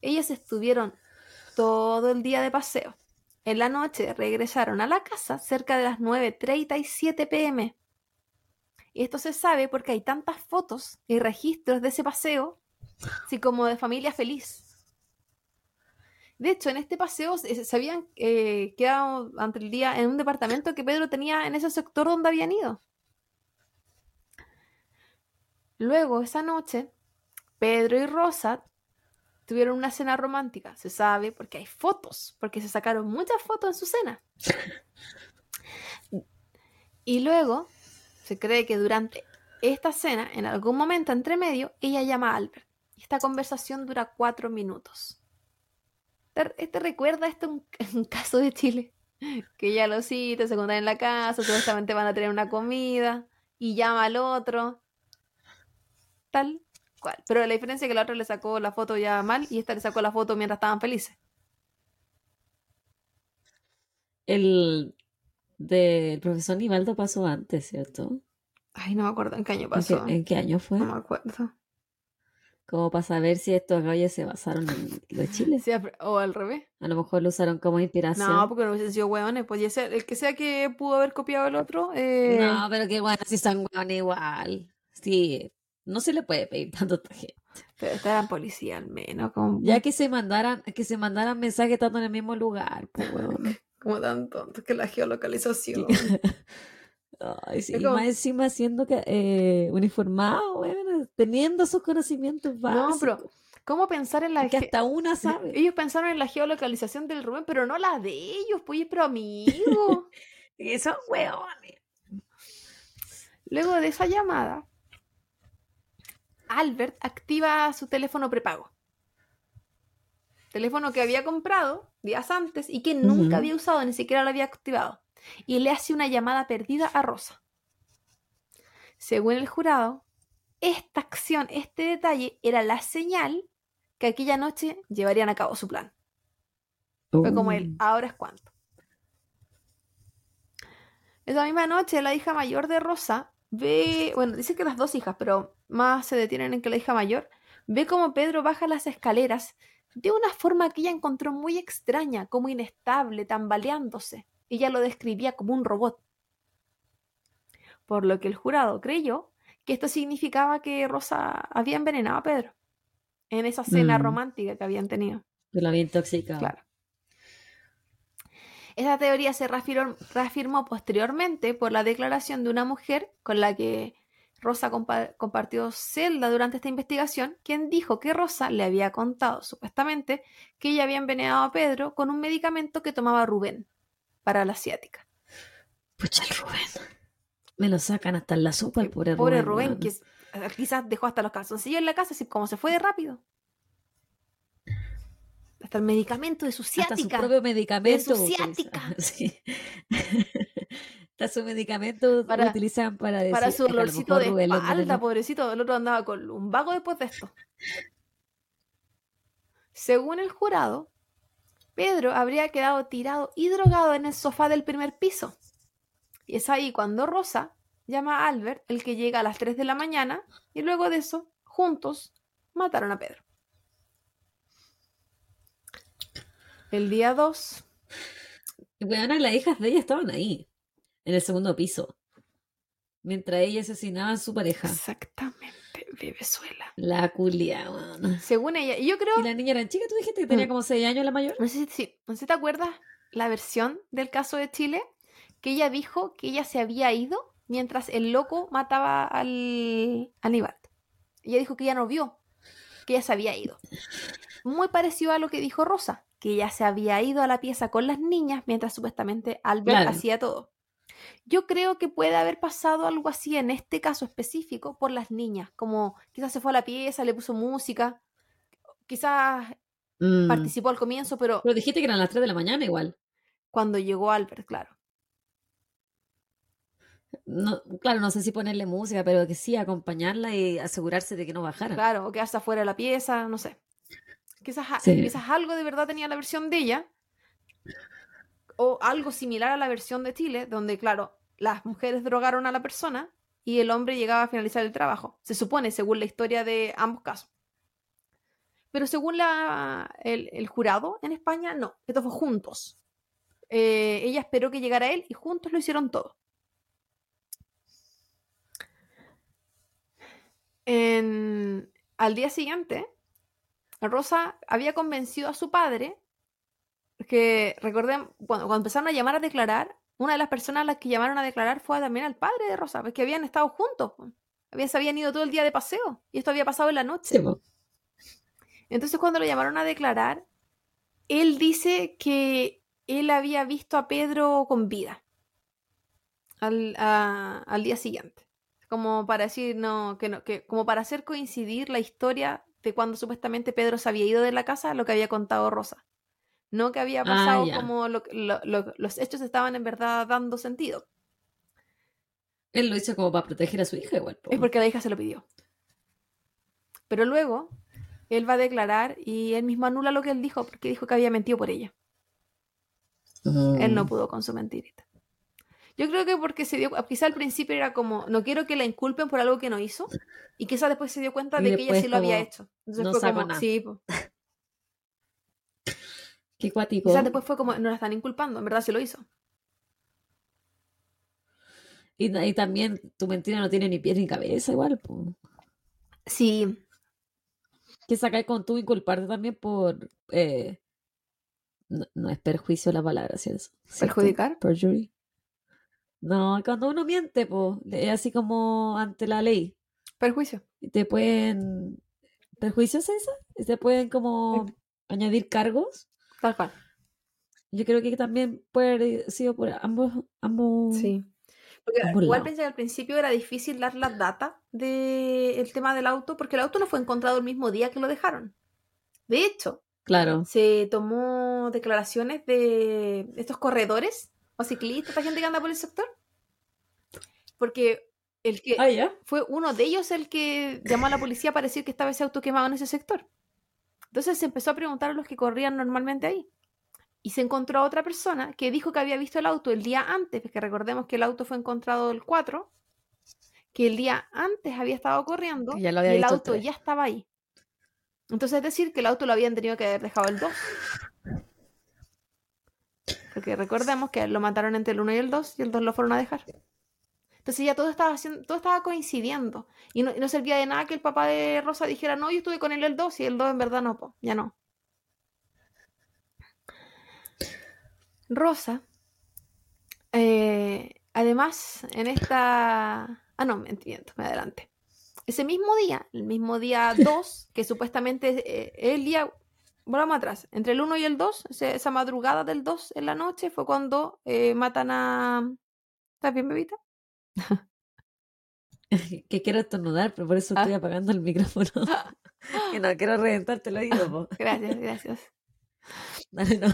Ellas estuvieron todo el día de paseo. En la noche regresaron a la casa cerca de las 9.37 pm. Y esto se sabe porque hay tantas fotos y registros de ese paseo Sí, como de familia feliz. De hecho, en este paseo se habían eh, quedado ante el día en un departamento que Pedro tenía en ese sector donde habían ido. Luego, esa noche, Pedro y Rosa tuvieron una cena romántica. Se sabe porque hay fotos, porque se sacaron muchas fotos en su cena. Y luego, se cree que durante esta cena, en algún momento entre medio, ella llama a Albert. Esta conversación dura cuatro minutos. ¿Te, recuerda esto un, un, caso de Chile? Que ya los cita, se encuentran en la casa, supuestamente van a tener una comida y llama al otro. Tal cual. Pero la diferencia es que la otra le sacó la foto ya mal y esta le sacó la foto mientras estaban felices. El del profesor Nivaldo pasó antes, ¿cierto? Ay, no me acuerdo en qué año ¿En qué, pasó. en qué año fue? No me acuerdo. Como para saber si estos gallos se basaron en lo de Chile. Sí, o al revés. A lo mejor lo usaron como inspiración. No, porque no hubiesen sido hueones. Pues ya sea- el que sea que pudo haber copiado el otro. eh, No, pero qué bueno, si son hueones igual. Sí, no se le puede pedir tanto a esta gente. Pero esta eran policía al menos. Como, Ya que se mandaran, que se mandaran mensajes estando en el mismo lugar, pues como tan tontos que la geolocalización. Ay, sí, Es y más encima siendo que, eh, uniformado, weón, teniendo esos conocimientos No, básicos. pero ¿cómo pensar en la que hasta una sabe. Ellos pensaron en la geolocalización del Rubén, pero no la de ellos, pues, pero amigo. Y son hueones. Luego de esa llamada, Albert activa su teléfono prepago. Teléfono que había comprado días antes y que nunca había usado, ni siquiera lo había activado. Y le hace una llamada perdida a Rosa. Según el jurado, esta acción, este detalle, era la señal que aquella noche llevarían a cabo su plan. Fue como el Uh, ahora es cuánto. Esa misma noche, la hija mayor de Rosa ve, bueno, dice que las dos hijas, pero más se detienen en que la hija mayor ve como Pedro baja las escaleras de una forma que ella encontró muy extraña, como inestable, tambaleándose. Ella lo describía como un robot. Por lo que el jurado creyó que esto significaba que Rosa había envenenado a Pedro en esa cena Mm. romántica que habían tenido. que lo había intoxicado. Claro. Esa teoría se reafirmó, reafirmó posteriormente por la declaración de una mujer con la que Rosa compa- compartió celda durante esta investigación, quien dijo que Rosa le había contado, supuestamente, que ella había envenenado a Pedro con un medicamento que tomaba Rubén para la asiática. Pucha, el Rubén. Me lo sacan hasta en la sopa el pobre, Pobre Rubén. Rubén, weón. que eh, quizás dejó hasta los calzoncillos en la casa, así como se fue de rápido. Hasta el medicamento de su Hasta su ciática. propio medicamento. su utiliza- ciática. Sí. Hasta su medicamento Para- lo utilizan para decir para su dolorcito de Rubén espalda, pobrecito. El otro andaba con un vago después de esto. Según el jurado, Pedro habría quedado tirado y drogado en el sofá del primer piso. Y es ahí cuando Rosa llama a Albert, el que llega a las 3 de la mañana, y luego de eso, juntos, mataron a Pedro. El día 2, Y bueno, las hijas de ella estaban ahí, en el segundo piso. Mientras ella asesinaba a su pareja. exactamente, Bebezuela. La culia, weón. Según ella, y yo creo Y la niña era chica, tú dijiste que tenía Mm. como 6 años la mayor. No sé si, no sé si te acuerdas la versión del caso de Chile, que ella dijo que ella se había ido mientras el loco mataba al Aníbal. Ella dijo que ella no vio, que ella se había ido. Muy parecido a lo que dijo Rosa, que ella se había ido a la pieza con las niñas mientras supuestamente Albert Claro. hacía todo. Yo creo que puede haber pasado algo así en este caso específico por las niñas, como quizás se fue a la pieza, le puso música, quizás Mm. participó al comienzo, pero Pero dijiste que eran las 3 de la mañana igual. cuando llegó Albert, claro. No, claro, no sé si ponerle música, pero que sí, acompañarla y asegurarse de que no bajaran. Claro, o quedarse afuera de la pieza, no sé. Quizás, Sí. quizás algo de verdad tenía la versión de ella, o algo similar a la versión de Chile, donde, claro, las mujeres drogaron a la persona y el hombre llegaba a finalizar el trabajo. Se supone, según la historia de ambos casos. Pero según el jurado en España, no, esto fue juntos. Eh, ella esperó que llegara él y juntos lo hicieron todo. En- al día siguiente, Rosa había convencido a su padre que, recordemos, cuando, cuando empezaron a llamar a declarar, una de las personas a las que llamaron a declarar fue también al padre de Rosa, porque habían estado juntos, po. habían, se habían ido todo el día de paseo y esto había pasado en la noche. Sí, po. Entonces cuando lo llamaron a declarar, él dice que él había visto a Pedro con vida al, a- al día siguiente. Como para decir, no, que no, que como para hacer coincidir la historia de cuando supuestamente Pedro se había ido de la casa, lo que había contado Rosa. No que había Ah, pasado como lo- lo- lo- los hechos estaban en verdad dando sentido. Él lo hizo como para proteger a su hija igual. Es porque la hija se lo pidió. Pero luego, él va a declarar y él mismo anula lo que él dijo porque dijo que había mentido por ella. Él no Mm. pudo con su mentirita. Yo creo que porque se dio, quizá al principio era como, no quiero que la inculpen por algo que no hizo, y quizá después se dio cuenta Y de que ella sí lo había hecho. Entonces no fue como, nada. sí, po. Qué cuático. quizás después fue como, no la están inculpando, en verdad sí lo hizo. Y, y también tu mentira no tiene ni pie ni cabeza, igual, po. Sí, Que sacáis con tú inculparte también por. eh, no, no es perjuicio la palabra, ¿cierto? Perjudicar. Perjury. No, cuando uno miente, pues, es así como ante la ley. Perjuicio. Y te pueden. ¿Perjuicios es esa? Y te pueden como añadir cargos. Tal cual. Yo creo que también puede haber sido por ambos, ambos, Sí. Porque ambos igual lados. pensé que al principio era difícil dar las datas del tema del auto, porque el auto no fue encontrado el mismo día que lo dejaron. De hecho, Claro. se tomó declaraciones de estos corredores o ciclistas, esta gente que anda por el sector. Porque el que Ah, ya. fue uno de ellos el que llamó a la policía para decir que estaba ese auto quemado en ese sector. Entonces se empezó a preguntar a los que corrían normalmente ahí. Y se encontró a otra persona que dijo que había visto el auto el día antes, porque recordemos que el auto fue encontrado el 4, que el día antes había estado corriendo Que ya lo y había el auto tres. ya estaba ahí. Entonces es decir que el auto lo habían tenido que haber dejado el 2. Porque recordemos que lo mataron entre el 1 y el 2 y el 2 lo fueron a dejar. Entonces ya todo estaba haciendo, todo estaba coincidiendo. Y no, y no servía de nada que el papá de Rosa dijera, no, yo estuve con él el 2 y el 2 en verdad no, po, ya no. Rosa, eh, además, en esta... Ah, no, me entiendo, me adelante. Ese mismo día, el mismo día 2, que supuestamente eh, el día, volvamos atrás, entre el 1 y el 2, ese- esa madrugada del 2 en la noche fue cuando eh, matan a... ¿Estás bien, bebita? Que quiero estornudar, pero por eso Ah. estoy apagando el micrófono. Que no quiero reventarte el oído, po. Gracias, gracias. Dale, no.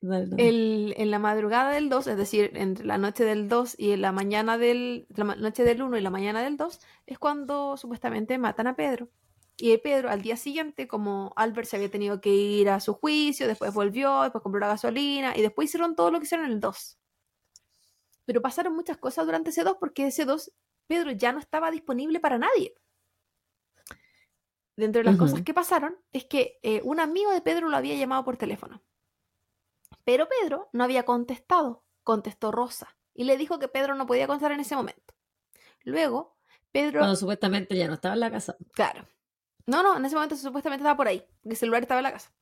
Dale, no. El- en la madrugada del 2, es decir, entre la noche del 2 y en la mañana del, la noche del 1 y la mañana del 2, es cuando supuestamente matan a Pedro. Y Pedro al día siguiente, como Albert se había tenido que ir a su juicio, después volvió, después compró la gasolina y después hicieron todo lo que hicieron en el 2. Pero pasaron muchas cosas durante ese 2 porque ese 2, Pedro ya no estaba disponible para nadie. Dentro de las cosas que pasaron es que eh, un amigo de Pedro lo había llamado por teléfono. Pero Pedro no había contestado, contestó Rosa y le dijo que Pedro no podía contestar en ese momento. Luego, Pedro, Cuando supuestamente ya no estaba en la casa. claro, no, no, en ese momento supuestamente estaba por ahí, porque el celular estaba en la casa.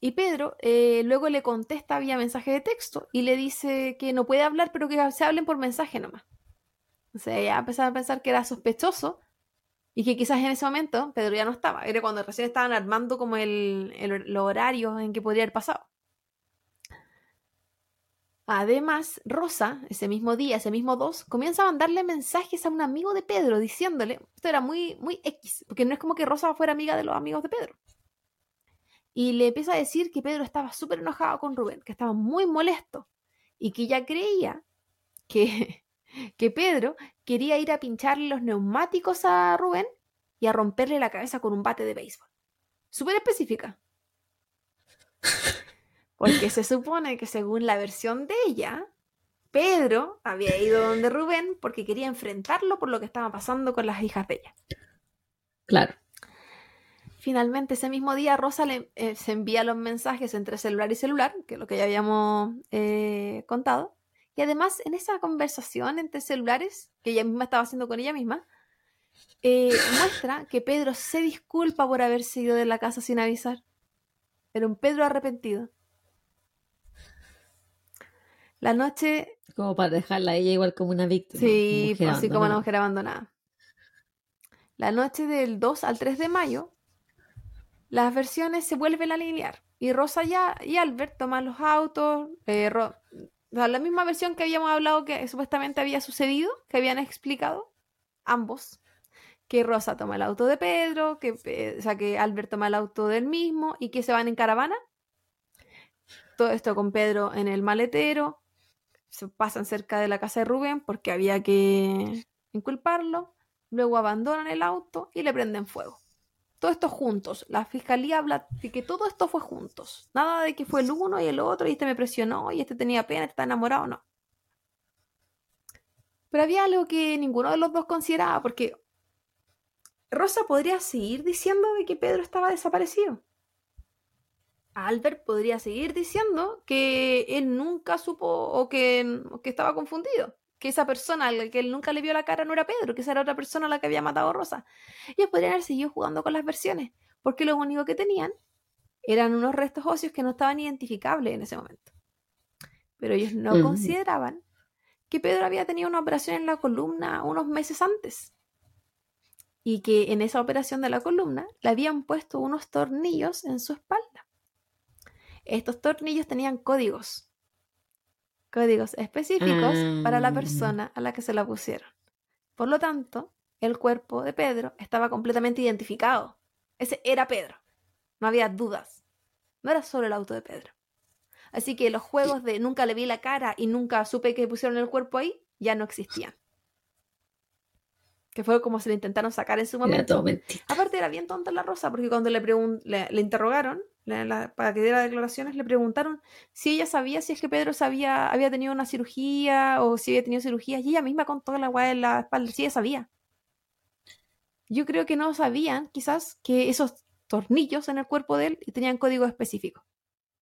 Y Pedro eh, luego le contesta vía mensaje de texto y le dice que no puede hablar, pero que se hablen por mensaje nomás. O sea, ya empezaba a pensar que era sospechoso y que quizás en ese momento Pedro ya no estaba. Era cuando recién estaban armando como el, el, los horarios en que podría haber pasado. Además, Rosa, ese mismo día, ese mismo 2, comienza a mandarle mensajes a un amigo de Pedro diciéndole, esto era muy, muy X, porque no es como que Rosa fuera amiga de los amigos de Pedro. Y le empieza a decir que Pedro estaba súper enojado con Rubén, que estaba muy molesto y que ya creía que, que Pedro quería ir a pincharle los neumáticos a Rubén y a romperle la cabeza con un bate de béisbol. Súper específica. Porque se supone que según la versión de ella, Pedro había ido donde Rubén porque quería enfrentarlo por lo que estaba pasando con las hijas de ella. Claro. Finalmente, ese mismo día, Rosa le, eh, se envía los mensajes entre celular y celular, que es lo que ya habíamos eh, contado. Y además, en esa conversación entre celulares, que ella misma estaba haciendo con ella misma, eh, muestra que Pedro se disculpa por haberse ido de la casa sin avisar. Era un Pedro arrepentido. La noche, Como para dejarla a ella igual como una víctima. sí, así como una mujer abandonada. La noche del 2 al 3 de mayo, las versiones se vuelven a alinear. Y Rosa ya, y Albert toman los autos. eh, la misma versión que habíamos hablado que supuestamente había sucedido, que habían explicado ambos. Que Rosa toma el auto de Pedro, que, Pe- o sea, que Albert toma el auto del mismo y que se van en caravana. Todo esto con Pedro en el maletero. Se pasan cerca de la casa de Rubén porque había que inculparlo. Luego abandonan el auto y le prenden fuego. Todo esto juntos. La fiscalía habla de que todo esto fue juntos. Nada de que fue el uno y el otro y este me presionó y este tenía pena, este está enamorado, no. Pero había algo que ninguno de los dos consideraba, porque Rosa podría seguir diciendo de que Pedro estaba desaparecido. Albert podría seguir diciendo que él nunca supo o que, que estaba confundido, que esa persona a que él nunca le vio la cara no era Pedro, que esa era otra persona a la que había matado a Rosa. Ellos podrían haber seguido jugando con las versiones, porque lo único que tenían eran unos restos óseos que no estaban identificables en ese momento. Pero ellos no consideraban que Pedro había tenido una operación en la columna unos meses antes y que en esa operación de la columna le habían puesto unos tornillos en su espalda. Estos tornillos tenían códigos, códigos específicos para la ah. persona a la que se la pusieron. Por lo tanto, el cuerpo de Pedro estaba completamente identificado. Ese era Pedro. No había dudas. No era solo el auto de Pedro. Así que los juegos de nunca le vi la cara y nunca supe que pusieron el cuerpo ahí ya no existían que fue como se le intentaron sacar en su momento. Aparte era bien tonta la Rosa, porque cuando le, le, interrogaron para que diera declaraciones, le preguntaron si ella sabía si es que Pedro sabía, había tenido una cirugía o si había tenido cirugía, y ella misma contó la guay en la espalda, si ella sabía. Yo creo que no sabían, quizás, que esos tornillos en el cuerpo de él tenían código específico.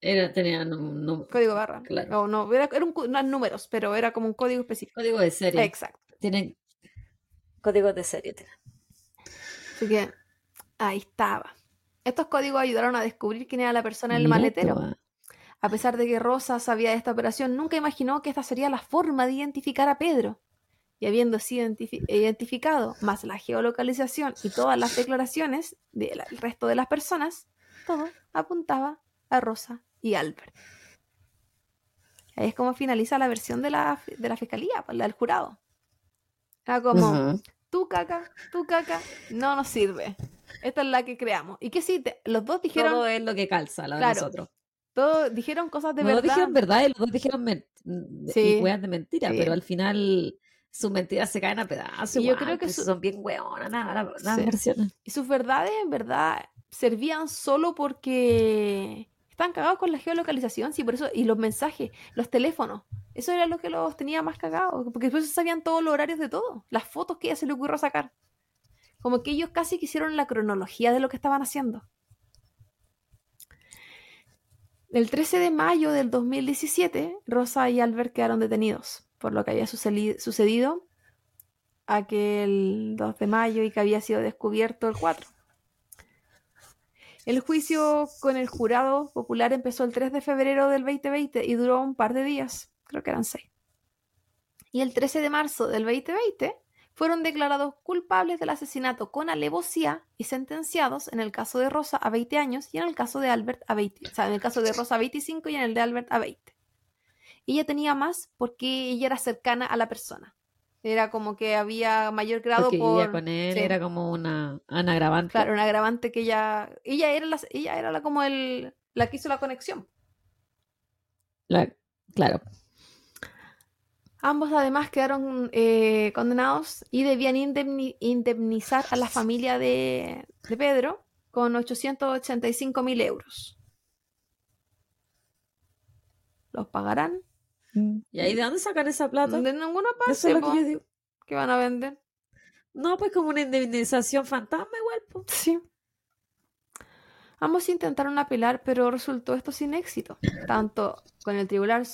Era, tenían un, código barra. Claro. no, era, eran números, pero era como un código específico. Código de serie. Exacto. Tienen códigos de serie. Así que ahí estaba. Estos códigos ayudaron a descubrir quién era la persona en el maletero. A pesar de que Rosa sabía de esta operación, nunca imaginó que esta sería la forma de identificar a Pedro. Y habiendo sido identificado, más la geolocalización y todas las declaraciones del resto de las personas, todo apuntaba a Rosa y Albert. Ahí es como finaliza la versión de la, de la fiscalía, pues, la del jurado. Era como, tu caca, tu caca, no nos sirve. Esta es la que creamos. Y que sí, los dos dijeron... Todo es lo que calza, la de nosotros. Todos dijeron cosas de verdad. Los dos dijeron verdad y los dos dijeron sí, de mentira, pero al final sus mentiras se caen a pedazos. Y yo creo que pues, son bien hueonas, nada, las versiones. Y sus verdades, en verdad, servían solo porque están cagados con la geolocalización, sí, por eso, y los mensajes, los teléfonos. Eso era lo que los tenía más cagados, porque después sabían todos los horarios de todo, las fotos que ella se le ocurrió sacar. Como que ellos casi quisieron la cronología de lo que estaban haciendo. El 13 de mayo del 2017, Rosa y Albert quedaron detenidos por lo que había sucedido aquel 2 de mayo y que había sido descubierto el 4. El juicio con el jurado popular empezó el 3 de febrero del 2020 y duró un par de días creo que eran seis. Y el 13 de marzo del 2020 fueron declarados culpables del asesinato con alevosía y sentenciados en el caso de Rosa a 20 años y en el caso de Albert a 20, o sea, en el caso de Rosa a 25 y en el de Albert a 20. Ella tenía más porque ella era cercana a la persona. Era como que había mayor grado porque por... con él era como una, agravante. Claro, una agravante que ella ella era la, ella era la como el la que hizo la conexión. claro. Ambos además quedaron eh, condenados y debían indemnizar a la familia de, Pedro con 885 mil euros. ¿Los pagarán? ¿Y ahí de dónde sacan esa plata? De ninguna parte. Eso es lo que yo digo. ¿Qué van a vender? No, pues como una indemnización fantasma igual. Sí. Ambos intentaron apelar, pero resultó esto sin éxito, tanto con el Tribunal,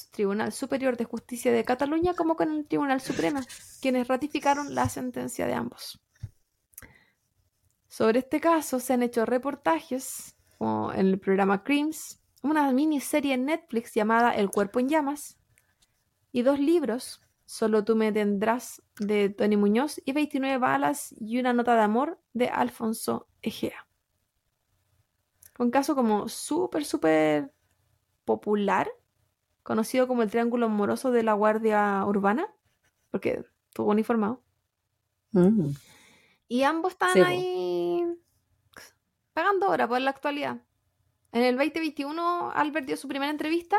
Superior de Justicia de Cataluña como con el Tribunal Supremo, quienes ratificaron la sentencia de ambos. Sobre este caso se han hecho reportajes, como en el programa Crimes, una miniserie en Netflix llamada El cuerpo en llamas, y dos libros, Solo tú me tendrás, de Tony Muñoz, y 29 balas y una nota de amor, de Alfonso Egea un caso como súper, súper popular, conocido como el Triángulo Amoroso de la Guardia Urbana, porque estuvo uniformado. Mm. Y ambos están ahí pagando ahora por la actualidad. En el 2021, Albert dio su primera entrevista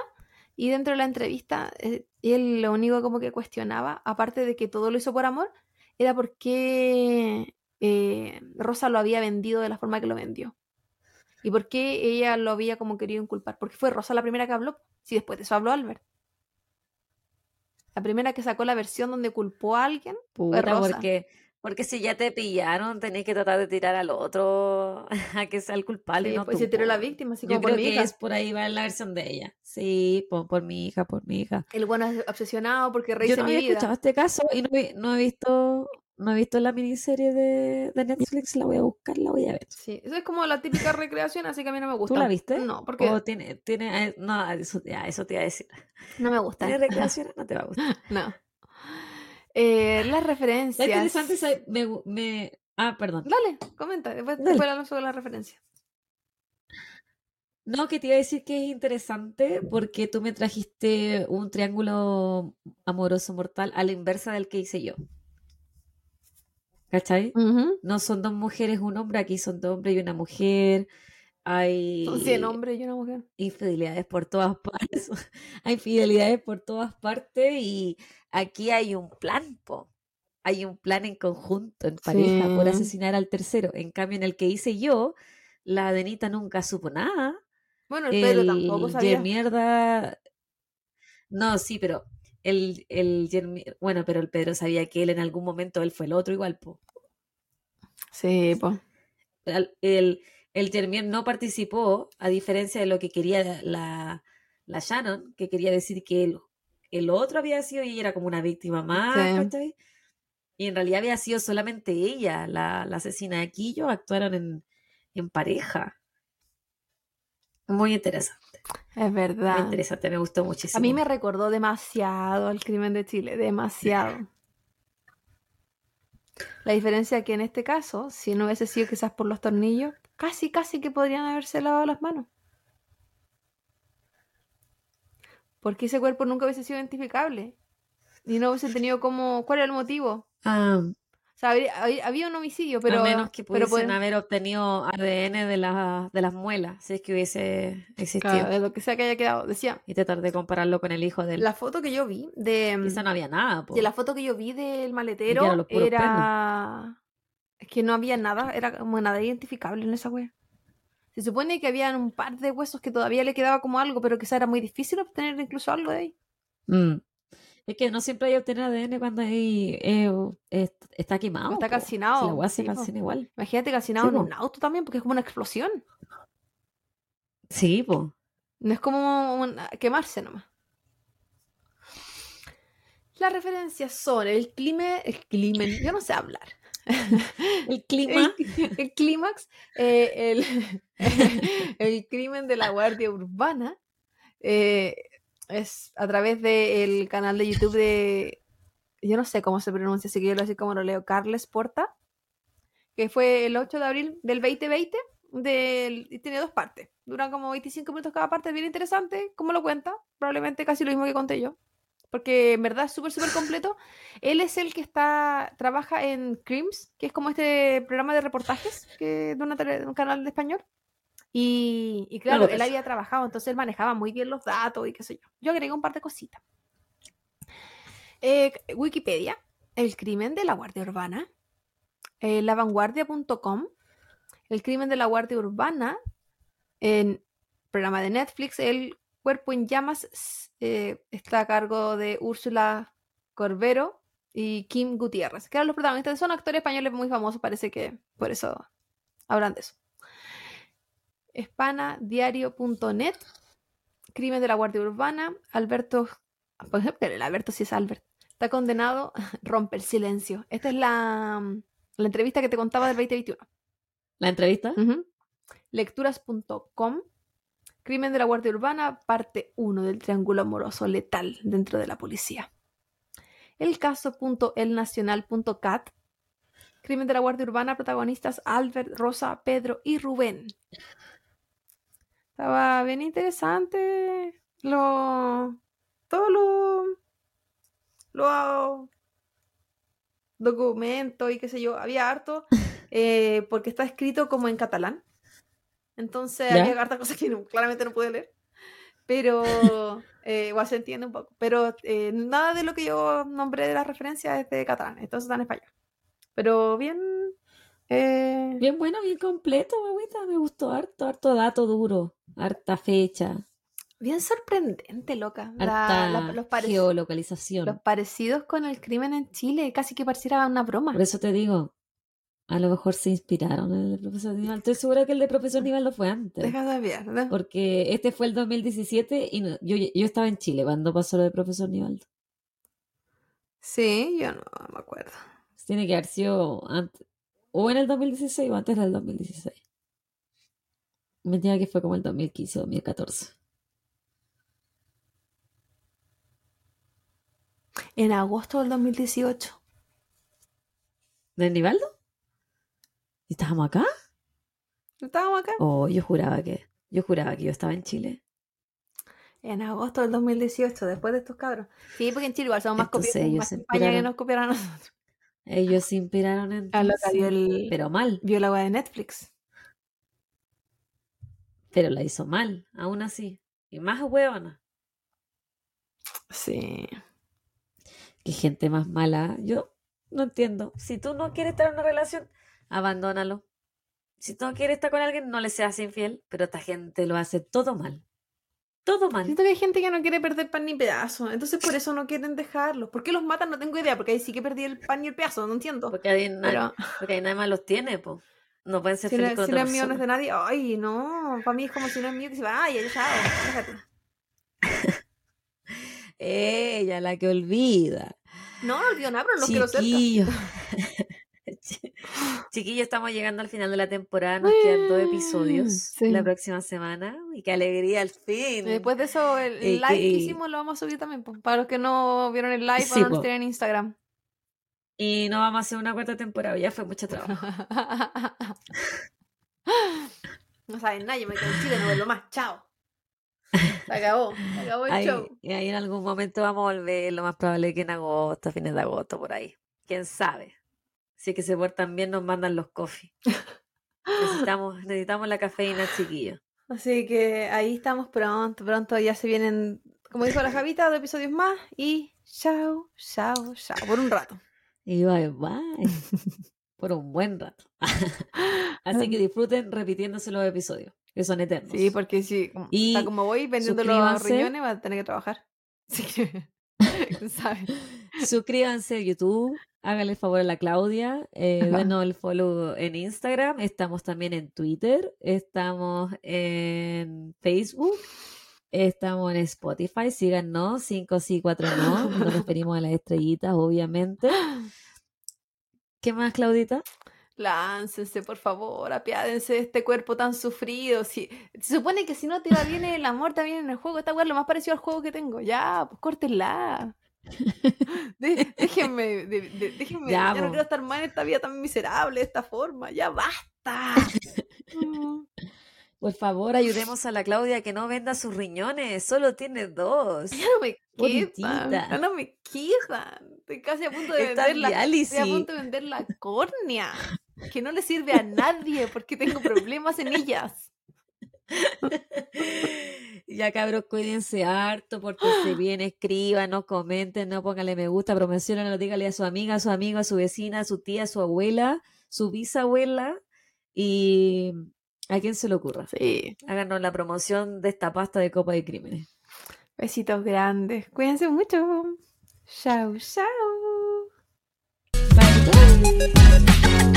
y dentro de la entrevista, eh, él lo único como que cuestionaba, aparte de que todo lo hizo por amor, era porque eh, Rosa lo había vendido de la forma que lo vendió. ¿Y por qué ella lo había como querido inculpar? Porque fue Rosa la primera que habló, si después de eso habló Albert. La primera que sacó la versión donde culpó a alguien fue Puta, Rosa. porque, porque si ya te pillaron, tenés que tratar de tirar al otro a que sea el culpable, Sí, no pues tú, se tiró la víctima, así Yo como por creo mi que hija. es por ahí va la versión de ella. Sí, por, por mi hija, por mi hija. El bueno es obsesionado porque Yo rehice no mi había escuchado vida. este caso y no he visto, no he visto la miniserie de, de Netflix, la voy a buscar, la voy a ver. Sí, eso es como la típica recreación, así que a mí no me ¿Tú gusta. la viste? No, porque O tiene, tiene, eh, no, eso, ya, eso te iba a decir. no me gusta. ¿Tiene recreaciones? No te va a gustar. No. Eh, las referencias. interesante, sa- me, me, ah, perdón. Dale, comenta. Después, Dale. después hablamos sobre las referencias. No, que te iba a decir que es interesante porque tú me trajiste un triángulo amoroso mortal a la inversa del que hice yo. ¿Cachai? No son dos mujeres, un hombre, aquí son dos hombres y una mujer. Hay Son 100 hombres y una mujer. infidelidades por todas partes. Hay infidelidades por todas partes y aquí hay un plan, po. Hay un plan en conjunto, en pareja, por asesinar al tercero. En cambio, en el que hice yo, la Denita nunca supo nada. Bueno, el Pedro tampoco sabía. Mierda. No, sí, pero el, el Bueno, pero el Pedro sabía que él en algún momento él fue el otro igual, po. Sí. Al- El, el Jermier no participó, a diferencia de lo que quería la, la Shannon, que quería decir que el, el otro había sido y era como una víctima más. Y en realidad había sido solamente ella, la, la asesina de Quillo, actuaron en, en pareja. Muy interesante, Es muy verdad. interesante, me gustó muchísimo. A mí me recordó demasiado al crimen de Chile, demasiado. La diferencia es que en este caso, si no hubiese sido quizás por los tornillos, casi, casi que podrían haberse lavado las manos. Porque ese cuerpo nunca hubiese sido identificable. Y no hubiese tenido como... ¿Cuál era el motivo? Ah, sea, había, había un homicidio, pero... a menos que pero pudiesen pueden- haber obtenido ADN de, la- de las muelas, si es que hubiese existido. Claro, de lo que sea que haya quedado. Decía, Y tratar de compararlo con el hijo del... la foto que yo vi de... Quizá no había nada, po. De la foto que yo vi del maletero era. Es que no había nada, era como nada identificable en esa wea. Se supone que habían un par de huesos que todavía le quedaba como algo, pero quizá era muy difícil obtener incluso algo de ahí. Mm. Es que no siempre hay obtener ADN cuando hay, eh, est- está quemado. Está calcinado, Si la weá se sí, po. calcina igual. Imagínate calcinado Sí, en po. un auto también, porque es como una explosión. Sí, po. No es como un- quemarse nomás. Las referencias son el clima, el crimen, yo no sé hablar. El clima. El, el clímax, eh, el, el crimen de la Guardia Urbana, eh, es a través del canal de YouTube de, yo no sé cómo se pronuncia, así que yo lo así como lo leo, Carles Porta, que fue el 8 de abril del 2020, del, y tiene dos partes, duran como 25 minutos cada parte, es bien interesante, como lo cuenta, probablemente casi lo mismo que conté yo. Porque en verdad es súper, súper completo. Él es el que está trabaja en Crims, que es como este programa de reportajes que, de, de un canal de español. Y, y claro, él cacho. había trabajado, entonces él manejaba muy bien los datos y qué sé yo. Yo agregué un par de cositas. Eh, Wikipedia, el crimen de la Guardia Urbana. Eh, lavanguardia.com, el crimen de la Guardia Urbana. En programa de Netflix, el cuerpo en llamas eh, está a cargo de Úrsula Corbero y Kim Gutiérrez, que eran los protagonistas. Son actores españoles muy famosos, parece que por eso hablan de eso. Espanadiario.net, Crimen de la Guardia Urbana, Alberto, pero el Alberto sí es Albert, está condenado, rompe el silencio. Esta es la, la entrevista que te contaba del 2021. La entrevista. Lecturas.com, Crimen de la Guardia Urbana, parte 1 del triángulo amoroso letal dentro de la policía. El caso.elnacional.cat, Crimen de la Guardia Urbana, protagonistas Albert, Rosa, Pedro y Rubén. Estaba bien interesante lo, todo lo, lo documentos y qué sé yo, había harto eh, porque está escrito como en catalán. Entonces ¿Ya? había hartas cosas que no- claramente no pude leer. Pero eh, igual se entiende un poco. Pero eh, nada de lo que yo nombré de la referencia es de catalán, entonces está en español. Pero bien. Eh, Bien bueno, bien completo, agüita. Me gustó harto, harto dato duro. Harta fecha. Bien sorprendente, loca. Harta La- la- los, parec- geolocalización. los parecidos con el crimen en Chile, casi que pareciera una broma. Por eso te digo, a lo mejor se inspiraron en el de profesor Nival. Estoy segura que el de profesor Nival no fue antes. Deja de mierda. Porque este fue el 2017 y no- yo, yo estaba en Chile cuando pasó lo de profesor Nivaldo. Sí, yo no me acuerdo. Tiene que haber sido antes, o en el 2016 o antes del 2016. Me diga que fue como el 2015 o 2014. En agosto del 2018. ¿Del Nivaldo? ¿Y estábamos acá? ¿Estábamos acá? Oh, yo juraba que, yo juraba que yo estaba en Chile. En agosto del 2018, después de estos cabros. Sí, porque en Chile igual somos más Entonces copiados, ellos más que inspiraron. nos copiaron a nosotros. Ellos se inspiraron en vio, el, pero mal, vio la web de Netflix. pero la hizo mal, aún así. Y más huevona. Sí. Qué gente más mala. Yo no entiendo. Si tú no quieres estar en una relación, abandónalo. Si tú no quieres estar con alguien, no le seas infiel. Pero esta gente lo hace todo mal. Todo mal. Siento que hay gente que no quiere perder pan ni pedazo. Entonces por eso no quieren dejarlos. ¿Por qué los matan? No tengo idea. Porque ahí sí que perdí el pan y el pedazo. No entiendo. Porque ahí, na- Pero porque ahí nadie más los tiene, po. No pueden ser si no, felices con si no es mío, no es de nadie. Ay, no. Para mí es como si no es mío que se va. Ay, chao. Déjate. Ella, la que olvida. No, no olvido nada, pero los quiero cerca. Chiquillo. Chi- Chiquillos, estamos llegando al final de la temporada. Nos quedan dos episodios Sí. la próxima semana. Y qué alegría al fin. Después de eso, el, el Eh, live que- hicimos lo vamos a subir también. Para los que no vieron el live, Sí, van a po. tener en Instagram. Y no vamos a hacer una cuarta temporada. Ya fue mucho trabajo. no saben nada, yo me quedo en Chile, no vuelvo más. Chao. Se acabó. Se acabó el Ahí, show. y ahí en algún momento vamos a volver. Lo más probable es que en agosto, a fines de agosto, por ahí. Quién sabe. Es que se portan bien, nos mandan los coffee. Necesitamos, necesitamos la cafeína, chiquillos. Así que ahí estamos pronto. Pronto ya se vienen, como dijo la Javita, dos episodios más. Y chao, chao, chao. Por un rato. Y bye bye. Por un buen rato. Así que disfruten repitiéndose los episodios, que son eternos. Sí, porque si Y está como voy vendiendo los riñones, va a tener que trabajar. Así que, ¿sabes? Suscríbanse a YouTube, háganle el favor a la Claudia, eh, denos el follow en Instagram, estamos también en Twitter, estamos en Facebook, estamos en Spotify, síganos, 5 sí, 4 no, nos referimos a las estrellitas, obviamente. ¿Qué más, Claudita? Láncense, por favor, apiádense de este cuerpo tan sufrido. Si, se supone que si no te va bien el amor, también en el juego. Esta weá es lo más parecido al juego que tengo. Ya, pues córtenla. De- déjenme, de- de- déjenme. Ya, Ya, no quiero estar más en esta vida tan miserable, de esta forma. Ya basta. Mm. Por favor, ayudemos a la Claudia que no venda sus riñones, solo tiene dos. Ya no me quedan. Ya no me quedan. Estoy casi a punto de Está en vender la, estoy a diálisis. punto de vender la córnea. Que no le sirve a nadie porque tengo problemas en ellas. Ya cabros, cuídense harto, porque se bien, escriban, no comenten, no pónganle me gusta, promocionen, díganle a su amiga, a su amigo, a su vecina, a su tía, a su abuela, su bisabuela y a quien se le ocurra. Sí. Háganos la promoción de esta pasta de copa de crímenes. Besitos grandes. Cuídense mucho. Chao, chao. Bye.